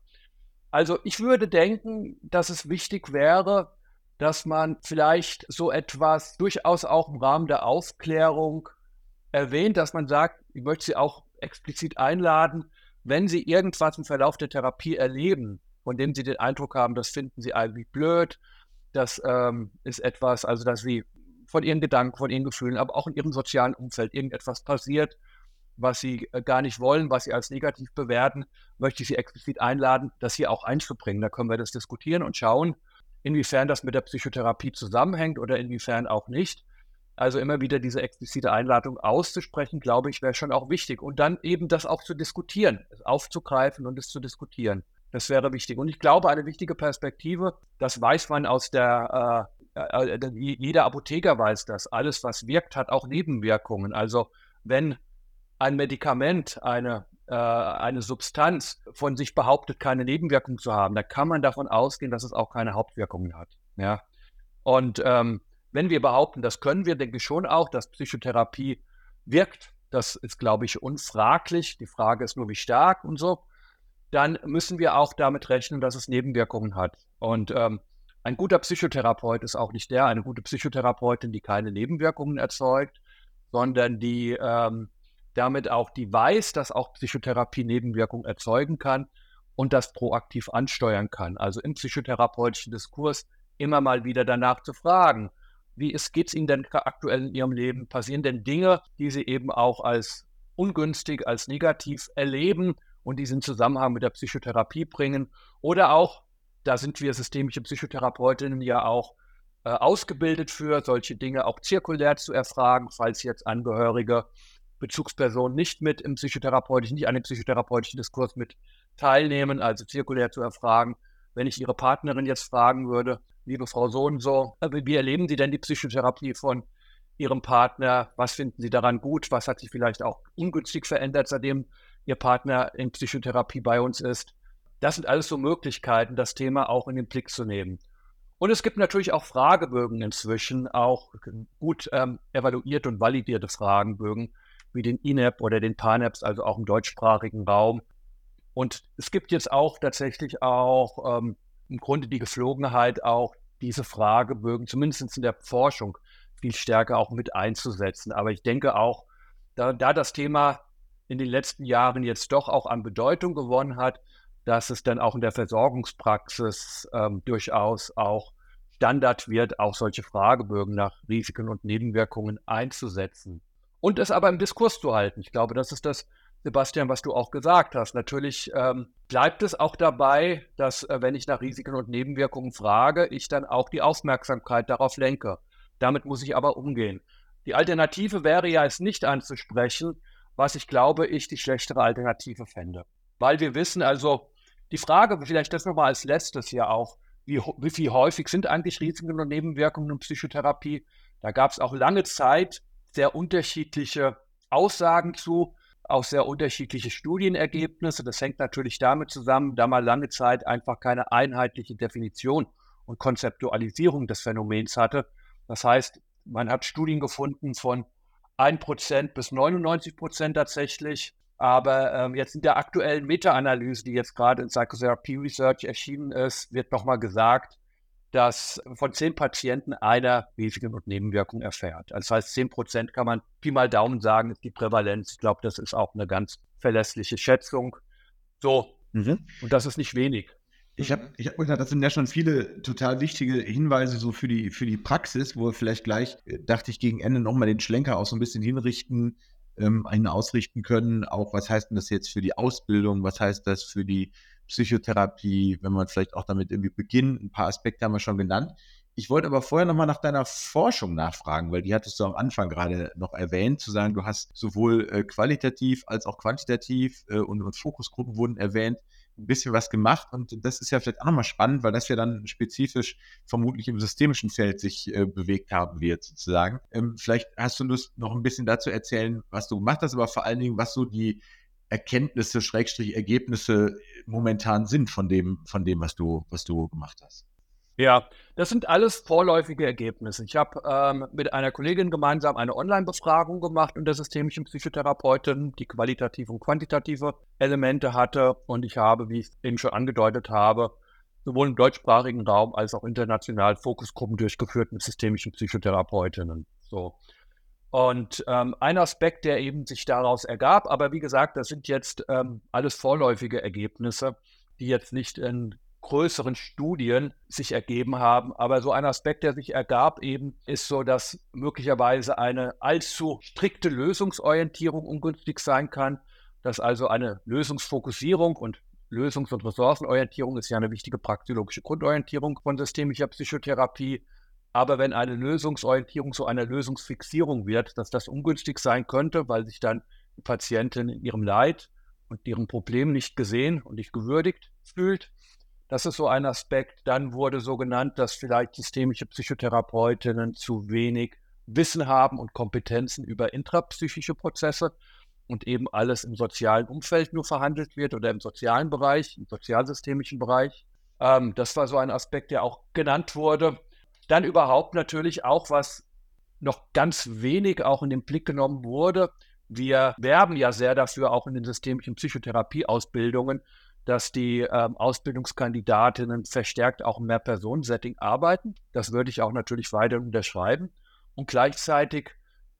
Also ich würde denken, dass es wichtig wäre, dass man vielleicht so etwas durchaus auch im Rahmen der Aufklärung erwähnt, dass man sagt, ich möchte Sie auch explizit einladen, wenn Sie irgendwas im Verlauf der Therapie erleben, von dem Sie den Eindruck haben, das finden Sie eigentlich blöd, das ähm, ist etwas, also dass Sie von Ihren Gedanken, von Ihren Gefühlen, aber auch in Ihrem sozialen Umfeld irgendetwas passiert, was Sie äh, gar nicht wollen, was Sie als negativ bewerten, möchte ich Sie explizit einladen, das hier auch einzubringen. Da können wir das diskutieren und schauen, inwiefern das mit der Psychotherapie zusammenhängt oder inwiefern auch nicht. Also immer wieder diese explizite Einladung auszusprechen, glaube ich, wäre schon auch wichtig. Und dann eben das auch zu diskutieren, es aufzugreifen und es zu diskutieren. Das wäre wichtig. Und ich glaube, eine wichtige Perspektive, das weiß man aus der, äh, äh, jeder Apotheker weiß das, alles, was wirkt, hat auch Nebenwirkungen. Also wenn ein Medikament eine äh, eine Substanz von sich behauptet, keine Nebenwirkungen zu haben, da kann man davon ausgehen, dass es auch keine Hauptwirkungen hat. Ja? Und ähm, wenn wir behaupten, das können wir, denke ich schon auch, dass Psychotherapie wirkt, das ist, glaube ich, unfraglich. Die Frage ist nur, wie stark und so. Dann müssen wir auch damit rechnen, dass es Nebenwirkungen hat. Und ähm, ein guter Psychotherapeut ist auch nicht der, eine gute Psychotherapeutin, die keine Nebenwirkungen erzeugt, sondern die ähm, damit auch die weiß, dass auch Psychotherapie Nebenwirkungen erzeugen kann und das proaktiv ansteuern kann. Also im psychotherapeutischen Diskurs immer mal wieder danach zu fragen, wie geht es Ihnen denn aktuell in Ihrem Leben? Passieren denn Dinge, die Sie eben auch als ungünstig, als negativ erleben und diesen Zusammenhang mit der Psychotherapie bringen? Oder auch, da sind wir systemische Psychotherapeutinnen ja auch äh, ausgebildet für, solche Dinge auch zirkulär zu erfragen, falls jetzt Angehörige Bezugspersonen nicht mit im psychotherapeutischen, nicht an dem psychotherapeutischen Diskurs mit teilnehmen, also zirkulär zu erfragen. Wenn ich Ihre Partnerin jetzt fragen würde, liebe Frau so und so, wie erleben Sie denn die Psychotherapie von Ihrem Partner? Was finden Sie daran gut? Was hat sich vielleicht auch ungünstig verändert, seitdem Ihr Partner in Psychotherapie bei uns ist? Das sind alles so Möglichkeiten, das Thema auch in den Blick zu nehmen. Und es gibt natürlich auch Fragebögen inzwischen, auch gut ähm, evaluierte und validierte Fragebögen, wie den INEP oder den PANEPs, also auch im deutschsprachigen Raum. Und es gibt jetzt auch tatsächlich auch ähm, im Grunde die Geflogenheit, auch diese Fragebögen, zumindest in der Forschung, viel stärker auch mit einzusetzen. Aber ich denke auch, da, da das Thema in den letzten Jahren jetzt doch auch an Bedeutung gewonnen hat, dass es dann auch in der Versorgungspraxis ähm, durchaus auch Standard wird, auch solche Fragebögen nach Risiken und Nebenwirkungen einzusetzen und es aber im Diskurs zu halten. Ich glaube, das ist das, Sebastian, was du auch gesagt hast. Natürlich ähm, bleibt es auch dabei, dass, äh, wenn ich nach Risiken und Nebenwirkungen frage, ich dann auch die Aufmerksamkeit darauf lenke. Damit muss ich aber umgehen. Die Alternative wäre ja, es nicht anzusprechen, was ich glaube, ich die schlechtere Alternative fände. Weil wir wissen, also die Frage, vielleicht das nochmal als letztes ja auch, wie, wie häufig sind eigentlich Risiken und Nebenwirkungen in Psychotherapie? Da gab es auch lange Zeit sehr unterschiedliche Aussagen zu, auch sehr unterschiedliche Studienergebnisse. Das hängt natürlich damit zusammen, da man lange Zeit einfach keine einheitliche Definition und Konzeptualisierung des Phänomens hatte. Das heißt, Man hat Studien gefunden von 1% bis 99% tatsächlich. Aber ähm, jetzt in der aktuellen Meta-Analyse, die jetzt gerade in Psychotherapy Research erschienen ist, wird nochmal gesagt, dass von zehn Patienten einer Risiken und Nebenwirkungen erfährt. Also das heißt, zehn Prozent kann man Pi mal Daumen sagen, ist die Prävalenz. Ich glaube, das ist auch eine ganz verlässliche Schätzung. So, mhm. und das ist nicht wenig. Ich habe, ich hab, das sind ja schon viele total wichtige Hinweise so für die, für die Praxis, wo wir vielleicht gleich, äh, dachte ich, gegen Ende nochmal den Schlenker auch so ein bisschen hinrichten, ähm, einen ausrichten können. Auch was heißt denn das jetzt für die Ausbildung? Was heißt das für die Psychotherapie, wenn man vielleicht auch damit irgendwie beginnt. Ein paar Aspekte haben wir schon genannt. Ich wollte aber vorher nochmal nach deiner Forschung nachfragen, weil die hattest du am Anfang gerade noch erwähnt, zu sagen, du hast sowohl äh, qualitativ als auch quantitativ äh, und, und Fokusgruppen wurden erwähnt, ein bisschen was gemacht und das ist ja vielleicht auch nochmal spannend, weil das ja dann spezifisch vermutlich im systemischen Feld sich äh, bewegt haben wird, sozusagen. Ähm, vielleicht hast du Lust, noch ein bisschen dazu erzählen, was du gemacht hast, aber vor allen Dingen, was so die Erkenntnisse, Schrägstrich Ergebnisse momentan sind von dem, von dem, was du, was du gemacht hast. Ja, das sind alles vorläufige Ergebnisse. Ich habe ähm, mit einer Kollegin gemeinsam eine Online-Befragung gemacht unter systemischen Psychotherapeuten, die qualitative und quantitative Elemente hatte. Und ich habe, wie ich eben schon angedeutet habe, sowohl im deutschsprachigen Raum als auch international Fokusgruppen durchgeführt mit systemischen Psychotherapeutinnen. So. Und ähm, ein Aspekt, der eben sich daraus ergab, aber wie gesagt, das sind jetzt ähm, alles vorläufige Ergebnisse, die jetzt nicht in größeren Studien sich ergeben haben. Aber so ein Aspekt, der sich ergab, eben ist so, dass möglicherweise eine allzu strikte Lösungsorientierung ungünstig sein kann, dass also eine Lösungsfokussierung und Lösungs- und Ressourcenorientierung ist ja eine wichtige praktiologische Grundorientierung von systemischer Psychotherapie, aber wenn eine Lösungsorientierung zu einer Lösungsfixierung wird, dass das ungünstig sein könnte, weil sich dann die Patientin in ihrem Leid und ihrem Problem nicht gesehen und nicht gewürdigt fühlt. Das ist so ein Aspekt. Dann wurde so genannt, dass vielleicht systemische Psychotherapeutinnen zu wenig Wissen haben und Kompetenzen über intrapsychische Prozesse und eben alles im sozialen Umfeld nur verhandelt wird oder im sozialen Bereich, im sozialsystemischen Bereich. Ähm, das war so ein Aspekt, der auch genannt wurde. Dann überhaupt natürlich auch, was noch ganz wenig auch in den Blick genommen wurde. Wir werben ja sehr dafür, auch in den systemischen Psychotherapieausbildungen, dass die ähm, Ausbildungskandidatinnen verstärkt auch im Mehr-Personen-Setting arbeiten. Das würde ich auch natürlich weiter unterschreiben. Und gleichzeitig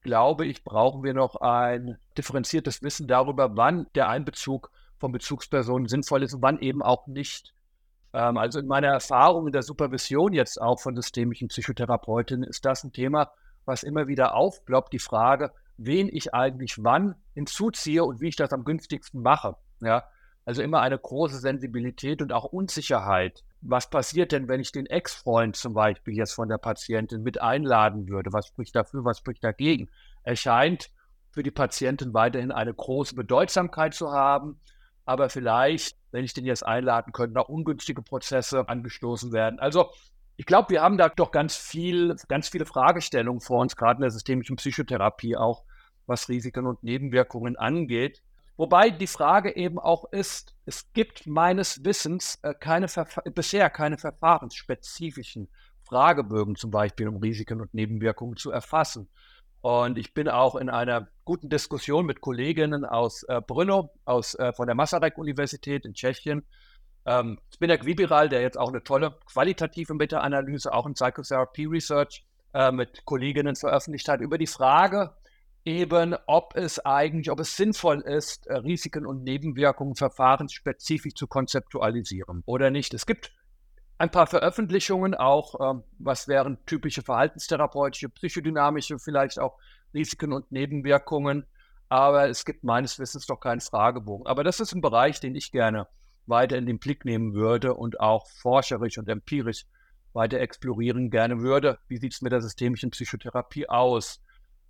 glaube ich, brauchen wir noch ein differenziertes Wissen darüber, wann der Einbezug von Bezugspersonen sinnvoll ist und wann eben auch nicht. Ähm, also in meiner Erfahrung in der Supervision jetzt auch von systemischen Psychotherapeutinnen ist das ein Thema, was immer wieder aufploppt, die Frage, wen ich eigentlich wann hinzuziehe und wie ich das am günstigsten mache. Ja, also immer eine große Sensibilität und auch Unsicherheit. Was passiert denn, wenn ich den Ex-Freund zum Beispiel jetzt von der Patientin mit einladen würde? Was spricht dafür, was spricht dagegen? Er scheint für die Patientin weiterhin eine große Bedeutsamkeit zu haben, aber vielleicht wenn ich den jetzt einladen könnte, auch ungünstige Prozesse angestoßen werden. Also ich glaube, wir haben da doch ganz viel, ganz viele Fragestellungen vor uns, gerade in der systemischen Psychotherapie auch, was Risiken und Nebenwirkungen angeht. Wobei die Frage eben auch ist, es gibt meines Wissens äh, keine bisher keine verfahrensspezifischen Fragebögen zum Beispiel, um Risiken und Nebenwirkungen zu erfassen. Und ich bin auch in einer guten Diskussion mit Kolleginnen aus äh, Brno, aus, äh, von der Masaryk-Universität in Tschechien. Ähm, Spinak Vibiral, der jetzt auch eine tolle qualitative Meta-Analyse, auch in Psychotherapy Research äh, mit Kolleginnen veröffentlicht hat, über die Frage eben, ob es eigentlich, ob es sinnvoll ist, äh, Risiken und Nebenwirkungen verfahrensspezifisch zu konzeptualisieren oder nicht. Es gibt ein paar Veröffentlichungen auch, ähm, was wären typische verhaltenstherapeutische, psychodynamische, vielleicht auch Risiken und Nebenwirkungen. Aber es gibt meines Wissens doch keinen Fragebogen. Aber das ist ein Bereich, den ich gerne weiter in den Blick nehmen würde und auch forscherisch und empirisch weiter explorieren gerne würde. Wie sieht es mit der systemischen Psychotherapie aus?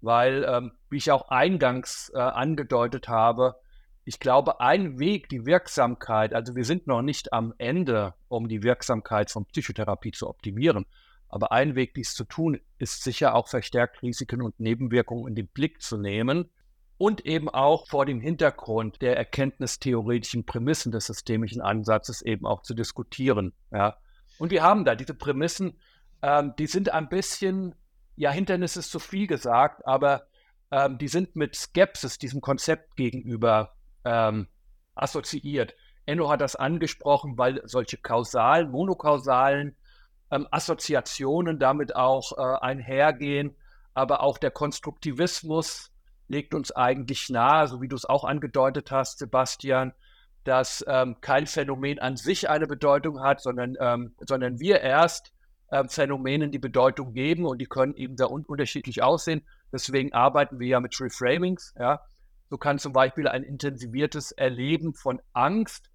Weil, ähm, wie ich auch eingangs äh, angedeutet habe, ich glaube, ein Weg, die Wirksamkeit, also wir sind noch nicht am Ende, um die Wirksamkeit von Psychotherapie zu optimieren. Aber ein Weg, dies zu tun, ist sicher auch verstärkt Risiken und Nebenwirkungen in den Blick zu nehmen und eben auch vor dem Hintergrund der erkenntnistheoretischen Prämissen des systemischen Ansatzes eben auch zu diskutieren. Ja. Und wir haben da diese Prämissen, ähm, die sind ein bisschen ja, Hindernis ist zu viel gesagt, aber ähm, die sind mit Skepsis diesem Konzept gegenüber ähm, assoziiert. Enno hat das angesprochen, weil solche kausalen, monokausalen ähm, Assoziationen damit auch äh, einhergehen, aber auch der Konstruktivismus legt uns eigentlich nahe, so wie du es auch angedeutet hast, Sebastian, dass ähm, kein Phänomen an sich eine Bedeutung hat, sondern, ähm, sondern wir erst ähm, Phänomenen die Bedeutung geben und die können eben da un unterschiedlich aussehen. Deswegen arbeiten wir ja mit Reframings. Ja. So kann zum Beispiel ein intensiviertes Erleben von Angst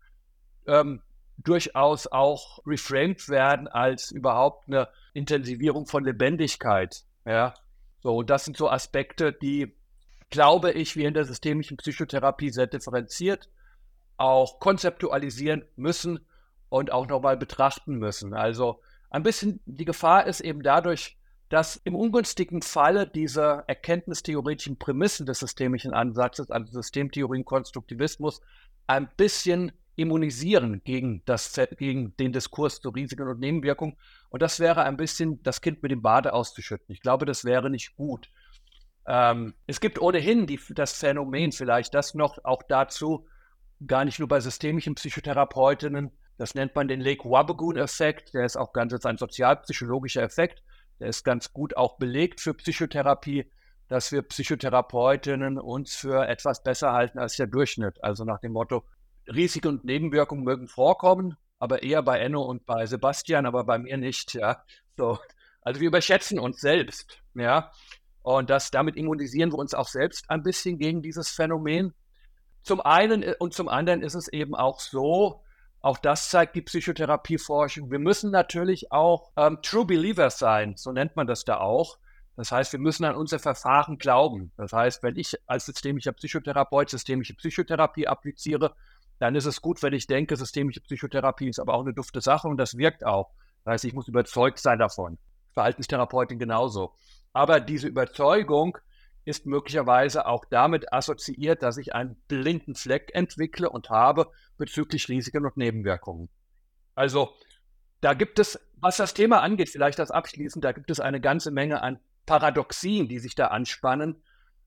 ähm, durchaus auch reframed werden als überhaupt eine Intensivierung von Lebendigkeit. Ja. So, das sind so Aspekte, die, glaube ich, wir in der systemischen Psychotherapie sehr differenziert auch konzeptualisieren müssen und auch nochmal betrachten müssen. Also ein bisschen die Gefahr ist eben dadurch, dass im ungünstigen Falle dieser erkenntnistheoretischen Prämissen des systemischen Ansatzes, also Systemtheorie und Konstruktivismus, ein bisschen immunisieren gegen, das, gegen den Diskurs zu Risiken und Nebenwirkungen. Und das wäre ein bisschen das Kind mit dem Bade auszuschütten. Ich glaube, das wäre nicht gut. Ähm, es gibt ohnehin die, das Phänomen, vielleicht das noch auch dazu, gar nicht nur bei systemischen Psychotherapeutinnen, das nennt man den Lake Wabagoon-Effekt. Der ist auch ganz ist ein sozialpsychologischer Effekt. Der ist ganz gut auch belegt für Psychotherapie, dass wir Psychotherapeutinnen uns für etwas besser halten als der Durchschnitt. Also nach dem Motto, Risiken und Nebenwirkungen mögen vorkommen, aber eher bei Enno und bei Sebastian, aber bei mir nicht. Ja, so. Also wir überschätzen uns selbst. Ja, und das, damit immunisieren wir uns auch selbst ein bisschen gegen dieses Phänomen. Zum einen äh, und zum anderen ist es eben auch so, auch das zeigt die Psychotherapieforschung. Wir müssen natürlich auch ähm, True Believers sein, so nennt man das da auch. Das heißt, wir müssen an unser Verfahren glauben. Das heißt, wenn ich als systemischer Psychotherapeut systemische Psychotherapie appliziere, dann ist es gut, wenn ich denke, systemische Psychotherapie ist aber auch eine dufte Sache und das wirkt auch. Das heißt, ich muss überzeugt sein davon. Verhaltenstherapeutin genauso. Aber diese Überzeugung ist möglicherweise auch damit assoziiert, dass ich einen blinden Fleck entwickle und habe bezüglich Risiken und Nebenwirkungen. Also da gibt es, was das Thema angeht, vielleicht das abschließend, da gibt es eine ganze Menge an Paradoxien, die sich da anspannen.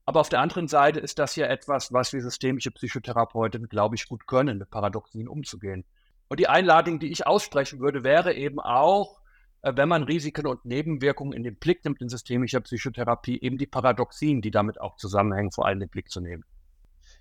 Aber auf der anderen Seite ist das ja etwas, was wir systemische Psychotherapeuten, glaube ich, gut können, mit Paradoxien umzugehen. Und die Einladung, die ich aussprechen würde, wäre eben auch, wenn man Risiken und Nebenwirkungen in den Blick nimmt in systemischer Psychotherapie, eben die Paradoxien, die damit auch zusammenhängen, vor allem in den Blick zu nehmen.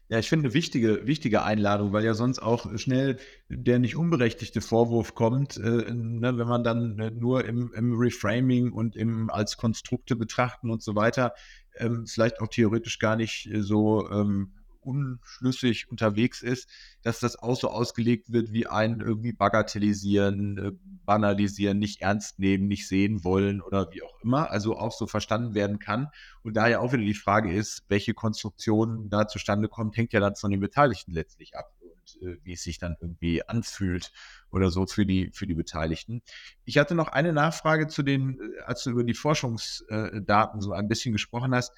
Ja, ich finde eine wichtige, wichtige Einladung, weil ja sonst auch schnell der nicht unberechtigte Vorwurf kommt, äh, ne, wenn man dann äh, nur im, im, Reframing und im als Konstrukte betrachten und so weiter, ähm, vielleicht auch theoretisch gar nicht so ähm, unschlüssig unterwegs ist, dass das auch so ausgelegt wird wie ein irgendwie bagatellisieren, äh, banalisieren, nicht ernst nehmen, nicht sehen wollen oder wie auch immer, also auch so verstanden werden kann. Und daher auch wieder die Frage ist, welche Konstruktion da zustande kommt, hängt ja dann von den Beteiligten letztlich ab und äh, wie es sich dann irgendwie anfühlt oder so für die, für die Beteiligten. Ich hatte noch eine Nachfrage zu den, äh, als du über die Forschungsdaten so ein bisschen gesprochen hast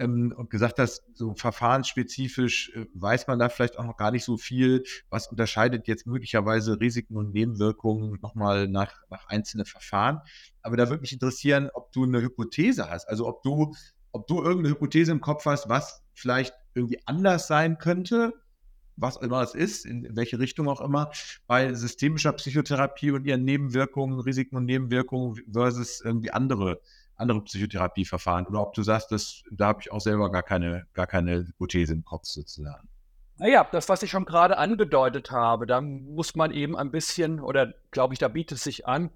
ähm, und gesagt hast, so verfahrensspezifisch äh, weiß man da vielleicht auch noch gar nicht so viel. Was unterscheidet jetzt möglicherweise Risiken und Nebenwirkungen nochmal nach, nach einzelnen Verfahren? Aber da würde mich interessieren, ob du eine Hypothese hast, also ob du, ob du irgendeine Hypothese im Kopf hast, was vielleicht irgendwie anders sein könnte, was immer es ist, in welche Richtung auch immer, bei systemischer Psychotherapie und ihren Nebenwirkungen, Risiken und Nebenwirkungen versus irgendwie andere andere Psychotherapieverfahren oder ob du sagst, dass, da habe ich auch selber gar keine, gar keine Hypothese im Kopf sozusagen. Naja, das, was ich schon gerade angedeutet habe, da muss man eben ein bisschen, oder glaube ich, da bietet es sich an,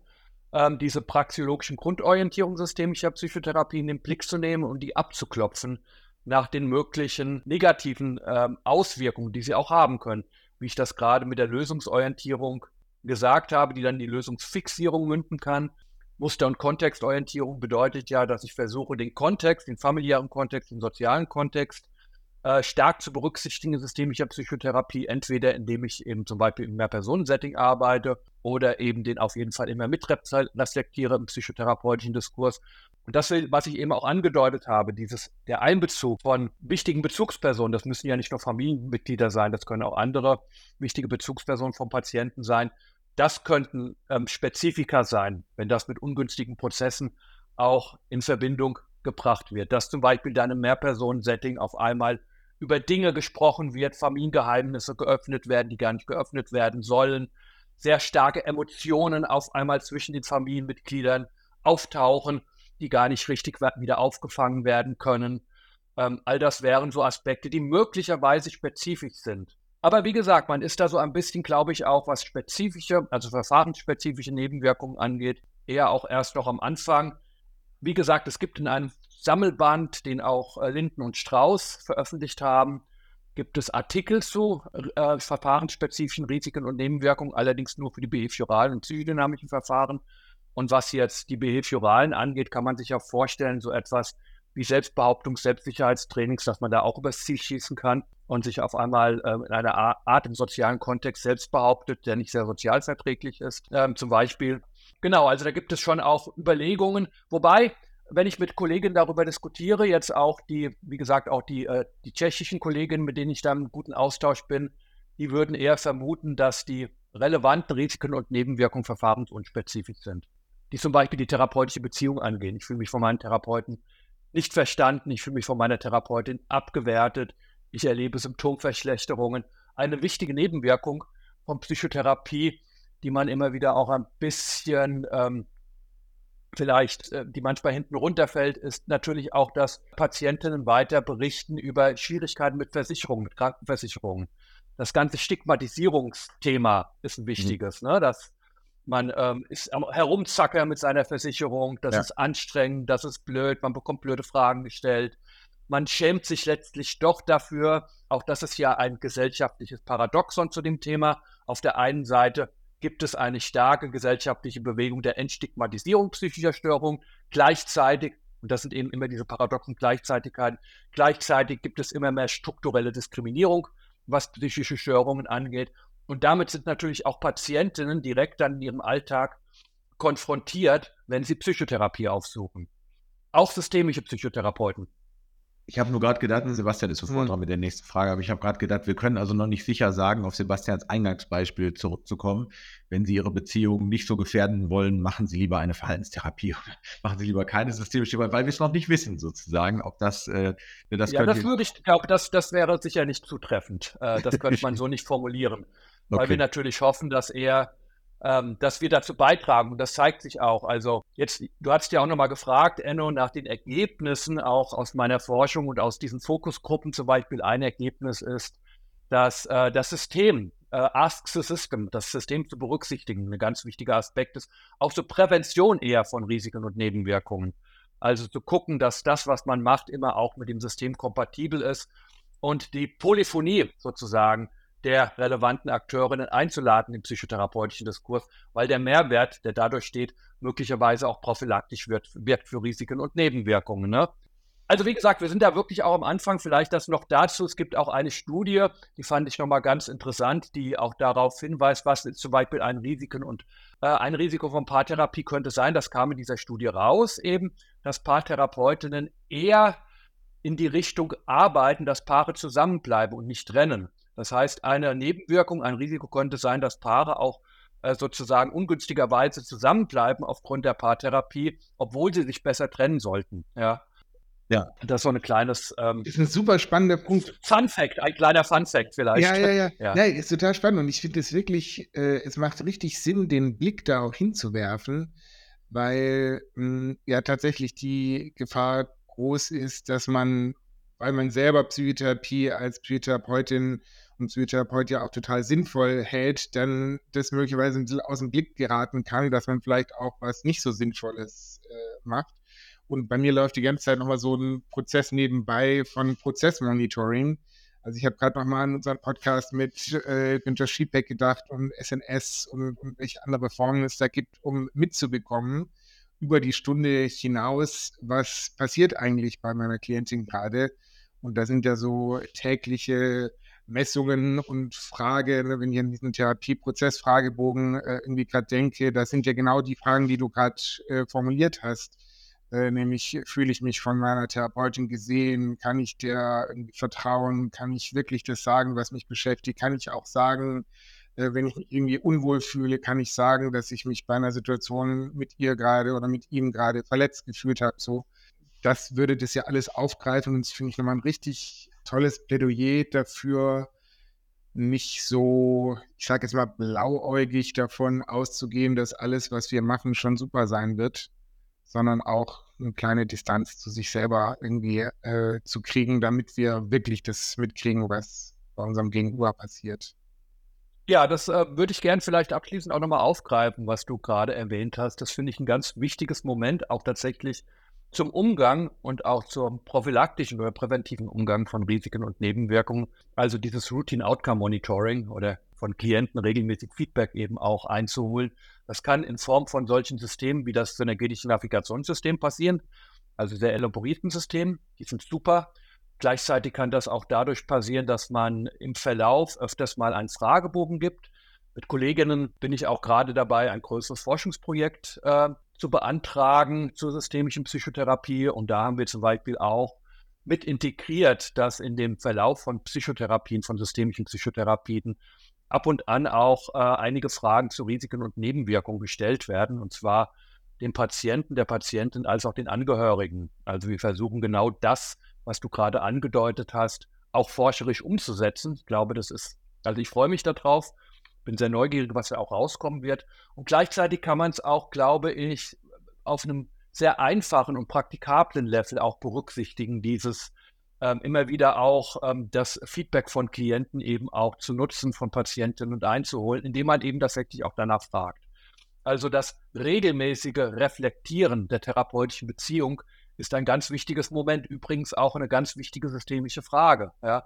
ähm, diese praxiologischen Grundorientierung systemischer Psychotherapie in den Blick zu nehmen und die abzuklopfen nach den möglichen negativen ähm, Auswirkungen, die sie auch haben können. Wie ich das gerade mit der Lösungsorientierung gesagt habe, die dann die Lösungsfixierung münden kann Muster- und Kontextorientierung bedeutet ja, dass ich versuche, den Kontext, den familiären Kontext, den sozialen Kontext äh, stark zu berücksichtigen in systemischer Psychotherapie, entweder indem ich eben zum Beispiel im Mehrpersonensetting arbeite oder eben den auf jeden Fall immer mitreflektiere im psychotherapeutischen Diskurs. Und das, was ich eben auch angedeutet habe, dieses, der Einbezug von wichtigen Bezugspersonen, das müssen ja nicht nur Familienmitglieder sein, das können auch andere wichtige Bezugspersonen vom Patienten sein, das könnten ähm, Spezifika sein, wenn das mit ungünstigen Prozessen auch in Verbindung gebracht wird. Dass zum Beispiel dann im Mehrpersonen-Setting auf einmal über Dinge gesprochen wird, Familiengeheimnisse geöffnet werden, die gar nicht geöffnet werden sollen, sehr starke Emotionen auf einmal zwischen den Familienmitgliedern auftauchen, die gar nicht richtig wieder aufgefangen werden können. Ähm, all das wären so Aspekte, die möglicherweise spezifisch sind. Aber wie gesagt, man ist da so ein bisschen, glaube ich, auch was spezifische, also verfahrensspezifische Nebenwirkungen angeht, eher auch erst noch am Anfang. Wie gesagt, es gibt in einem Sammelband, den auch äh, Linden und Strauß veröffentlicht haben, gibt es Artikel zu äh, verfahrensspezifischen Risiken und Nebenwirkungen, allerdings nur für die behavioralen und psychodynamischen Verfahren. Und was jetzt die behavioralen angeht, kann man sich auch vorstellen, so etwas wie Selbstbehauptung, Selbstsicherheitstrainings, dass man da auch übers Ziel schießen kann und sich auf einmal äh, in einer Art im sozialen Kontext selbst behauptet, der nicht sehr sozialverträglich ist. Ähm, zum Beispiel. Genau, also da gibt es schon auch Überlegungen, wobei wenn ich mit Kolleginnen darüber diskutiere, jetzt auch die, wie gesagt, auch die, äh, die tschechischen Kolleginnen, mit denen ich da im guten Austausch bin, die würden eher vermuten, dass die relevanten Risiken und Nebenwirkungen verfahrensunspezifisch sind. Die zum Beispiel die therapeutische Beziehung angehen. Ich fühle mich von meinen Therapeuten nicht verstanden, ich fühle mich von meiner Therapeutin abgewertet, ich erlebe Symptomverschlechterungen. Eine wichtige Nebenwirkung von Psychotherapie, die man immer wieder auch ein bisschen ähm, vielleicht, äh, die manchmal hinten runterfällt, ist natürlich auch, dass Patientinnen weiter berichten über Schwierigkeiten mit Versicherungen, mit Krankenversicherungen. Das ganze Stigmatisierungsthema ist ein mhm. wichtiges, mhm. ne? dass man ähm, ist herumzacker mit seiner Versicherung, das ja. ist anstrengend, das ist blöd, man bekommt blöde Fragen gestellt. Man schämt sich letztlich doch dafür. Auch das ist ja ein gesellschaftliches Paradoxon zu dem Thema. Auf der einen Seite gibt es eine starke gesellschaftliche Bewegung der Entstigmatisierung psychischer Störungen. Gleichzeitig, und das sind eben immer diese paradoxen Gleichzeitigkeiten, gleichzeitig gibt es immer mehr strukturelle Diskriminierung, was psychische Störungen angeht. Und damit sind natürlich auch Patientinnen direkt dann in ihrem Alltag konfrontiert, wenn sie Psychotherapie aufsuchen. Auch systemische Psychotherapeuten ich habe nur gerade gedacht, Sebastian ist sofort dran mit der nächsten Frage, aber ich habe gerade gedacht, wir können also noch nicht sicher sagen, auf Sebastians Eingangsbeispiel zurückzukommen. Wenn Sie Ihre Beziehung nicht so gefährden wollen, machen Sie lieber eine Verhaltenstherapie oder machen Sie lieber keine systemische, weil wir es noch nicht wissen, sozusagen, ob das, äh, das Ja, das würde ich, glaube, das, das wäre sicher nicht zutreffend. Äh, das könnte man so nicht formulieren. Weil okay. wir natürlich hoffen, dass er ähm, dass wir dazu beitragen. Und das zeigt sich auch. Also jetzt, du hast ja auch nochmal gefragt, Enno, nach den Ergebnissen auch aus meiner Forschung und aus diesen Fokusgruppen zum Beispiel. Ein Ergebnis ist, dass äh, das System, äh, Ask the System, das System zu berücksichtigen, ein ganz wichtiger Aspekt ist. Auch zur Prävention eher von Risiken und Nebenwirkungen. Also zu gucken, dass das, was man macht, immer auch mit dem System kompatibel ist und die Polyphonie sozusagen der relevanten Akteurinnen einzuladen im psychotherapeutischen Diskurs, weil der Mehrwert, der dadurch steht, möglicherweise auch prophylaktisch wird, wirkt für Risiken und Nebenwirkungen. Ne? Also wie gesagt, wir sind da wirklich auch am Anfang. Vielleicht das noch dazu. Es gibt auch eine Studie, die fand ich nochmal ganz interessant, die auch darauf hinweist, was zum Beispiel ein Risiken und äh, ein Risiko von Paartherapie könnte sein. Das kam in dieser Studie raus, eben, dass Paartherapeutinnen eher in die Richtung arbeiten, dass Paare zusammenbleiben und nicht trennen. Das heißt, eine Nebenwirkung, ein Risiko könnte sein, dass Paare auch äh, sozusagen ungünstigerweise zusammenbleiben aufgrund der Paartherapie, obwohl sie sich besser trennen sollten. Ja. Ja. Das ist so ein kleines. Ähm, ist ein super spannender Punkt. Fun Fact, ein kleiner Fun Fact vielleicht. Ja, ja, ja. ja. ja ist total spannend und ich finde es wirklich, äh, es macht richtig Sinn, den Blick da auch hinzuwerfen, weil mh, hm, ja tatsächlich die Gefahr groß ist, dass man, weil man selber Psychotherapie als Psychotherapeutin und Psychotherapeut ja auch total sinnvoll hält, dann das möglicherweise ein bisschen aus dem Blick geraten kann, dass man vielleicht auch was nicht so Sinnvolles äh, macht. Und bei mir läuft die ganze Zeit nochmal so ein Prozess nebenbei von Prozessmonitoring. Also ich habe gerade nochmal an unseren Podcast mit äh, Günter Schiebeck gedacht und SNS und, und welche andere Formen es da gibt, um mitzubekommen über die Stunde hinaus, was passiert eigentlich bei meiner Klientin gerade. Und da sind ja so tägliche Messungen und Frage, ne, wenn ich an diesen Therapieprozess-Fragebogen äh, irgendwie gerade denke, das sind ja genau die Fragen, die du gerade äh, formuliert hast. Äh, nämlich, fühle ich mich von meiner Therapeutin gesehen? Kann ich der vertrauen? Kann ich wirklich das sagen, was mich beschäftigt? Kann ich auch sagen, Äh, wenn ich mich irgendwie unwohl fühle, kann ich sagen, dass ich mich bei einer Situation mit ihr gerade oder mit ihm gerade verletzt gefühlt habe. So, das würde das ja alles aufgreifen und das finde ich nochmal ein richtig tolles Plädoyer dafür, nicht so, ich sage jetzt mal, blauäugig davon auszugehen, dass alles, was wir machen, schon super sein wird, sondern auch eine kleine Distanz zu sich selber irgendwie äh, zu kriegen, damit wir wirklich das mitkriegen, was bei unserem Gegenüber passiert. Ja, das äh, würde ich gern vielleicht abschließend auch nochmal aufgreifen, was du gerade erwähnt hast. Das finde ich ein ganz wichtiges Moment, auch tatsächlich zum Umgang und auch zum prophylaktischen oder präventiven Umgang von Risiken und Nebenwirkungen, also dieses Routine Outcome Monitoring oder von Klienten regelmäßig Feedback eben auch einzuholen. Das kann in Form von solchen Systemen wie das synergetische Navigationssystem passieren, also sehr elaborierten Systemen, die sind super. Gleichzeitig kann das auch dadurch passieren, dass man im Verlauf öfters mal einen Fragebogen gibt. Mit Kolleginnen bin ich auch gerade dabei, ein größeres Forschungsprojekt äh, zu beantragen zur systemischen Psychotherapie. Und da haben wir zum Beispiel auch mit integriert, dass in dem Verlauf von Psychotherapien, von systemischen Psychotherapien, ab und an auch äh, einige Fragen zu Risiken und Nebenwirkungen gestellt werden. Und zwar dem Patienten, der Patientin als auch den Angehörigen. Also wir versuchen genau das, was du gerade angedeutet hast, auch forscherisch umzusetzen. Ich glaube, das ist, also ich freue mich darauf bin sehr neugierig, was da auch rauskommen wird. Und gleichzeitig kann man es auch, glaube ich, auf einem sehr einfachen und praktikablen Level auch berücksichtigen, dieses ähm, immer wieder auch ähm, das Feedback von Klienten eben auch zu nutzen, von Patientinnen und einzuholen, indem man eben wirklich auch danach fragt. Also das regelmäßige Reflektieren der therapeutischen Beziehung ist ein ganz wichtiges Moment, übrigens auch eine ganz wichtige systemische Frage. Ja?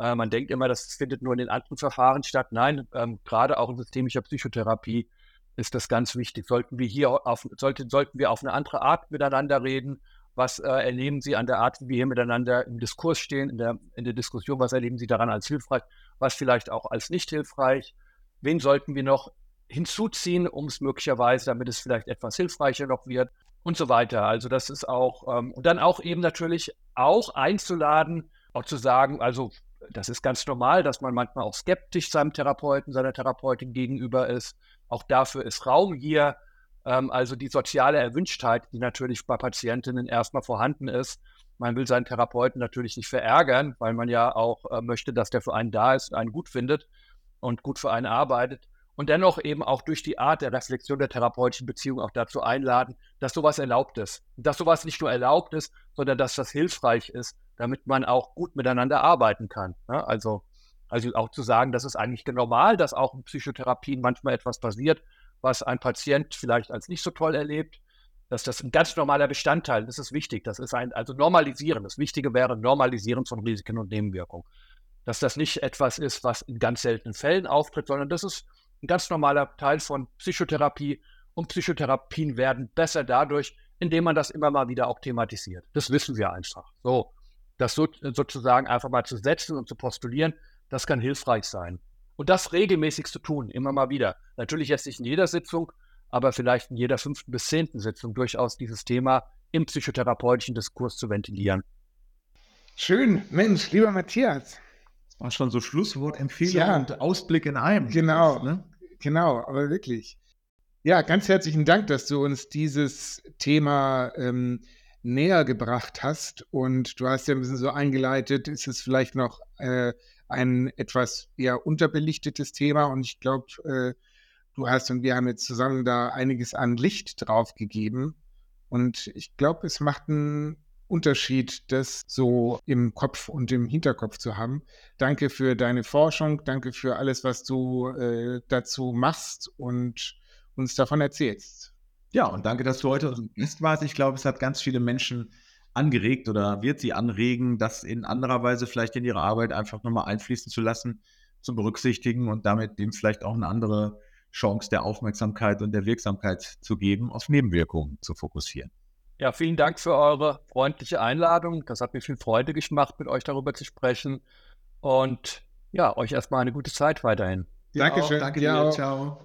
Äh, man denkt immer, das findet nur in den anderen Verfahren statt. Nein, ähm, gerade auch in systemischer Psychotherapie ist das ganz wichtig. Sollten wir hier auf, sollte, sollten wir auf eine andere Art miteinander reden? Was äh, erleben Sie an der Art, wie wir hier miteinander im Diskurs stehen, in der, in der Diskussion? Was erleben Sie daran als hilfreich? Was vielleicht auch als nicht hilfreich? Wen sollten wir noch hinzuziehen, um es möglicherweise, damit es vielleicht etwas hilfreicher noch wird? Und so weiter. Also das ist auch, ähm, und dann auch eben natürlich auch einzuladen, auch zu sagen, also das ist ganz normal, dass man manchmal auch skeptisch seinem Therapeuten, seiner Therapeutin gegenüber ist. Auch dafür ist Raum hier. Ähm, also die soziale Erwünschtheit, die natürlich bei Patientinnen erstmal vorhanden ist. Man will seinen Therapeuten natürlich nicht verärgern, weil man ja auch äh, möchte, dass der für einen da ist und einen gut findet und gut für einen arbeitet. Und dennoch eben auch durch die Art der Reflexion der therapeutischen Beziehung auch dazu einladen, dass sowas erlaubt ist. Dass sowas nicht nur erlaubt ist, sondern dass das hilfreich ist, damit man auch gut miteinander arbeiten kann. Ja, also, also auch zu sagen, das ist eigentlich normal, dass auch in Psychotherapien manchmal etwas passiert, was ein Patient vielleicht als nicht so toll erlebt, dass das ein ganz normaler Bestandteil, das ist wichtig, das ist ein, also normalisieren. Das Wichtige wäre Normalisieren von Risiken und Nebenwirkungen. Dass das nicht etwas ist, was in ganz seltenen Fällen auftritt, sondern das ist ein ganz normaler Teil von Psychotherapie und Psychotherapien werden besser dadurch, indem man das immer mal wieder auch thematisiert. Das wissen wir einfach. So das so, sozusagen einfach mal zu setzen und zu postulieren, das kann hilfreich sein. Und das regelmäßig zu tun, immer mal wieder. Natürlich jetzt nicht in jeder Sitzung, aber vielleicht in jeder fünften bis zehnten Sitzung durchaus dieses Thema im psychotherapeutischen Diskurs zu ventilieren. Schön, Mensch, lieber Matthias. Das war schon so Schlusswort, Empfehlung ja. und Ausblick in einem. Genau, ne? Genau, aber wirklich. Ja, ganz herzlichen Dank, dass du uns dieses Thema ähm, näher gebracht hast. Und du hast ja ein bisschen so eingeleitet, ist es vielleicht noch äh, ein etwas eher unterbelichtetes Thema. Und ich glaube, äh, du hast und wir haben jetzt zusammen da einiges an Licht drauf gegeben. Und ich glaube, es macht einen Unterschied, das so im Kopf und im Hinterkopf zu haben. Danke für deine Forschung, danke für alles, was du äh, dazu machst und uns davon erzählst. Ja, und danke, dass du heute Gast warst. Ich glaube, es hat ganz viele Menschen angeregt oder wird sie anregen, das in anderer Weise vielleicht in ihre Arbeit einfach nochmal einfließen zu lassen, zu berücksichtigen und damit dem vielleicht auch eine andere Chance der Aufmerksamkeit und der Wirksamkeit zu geben, auf Nebenwirkungen zu fokussieren. Ja, vielen Dank für eure freundliche Einladung. Das hat mir viel Freude gemacht, mit euch darüber zu sprechen. Und ja, euch erstmal eine gute Zeit weiterhin. Dankeschön. Danke dir. Ciao.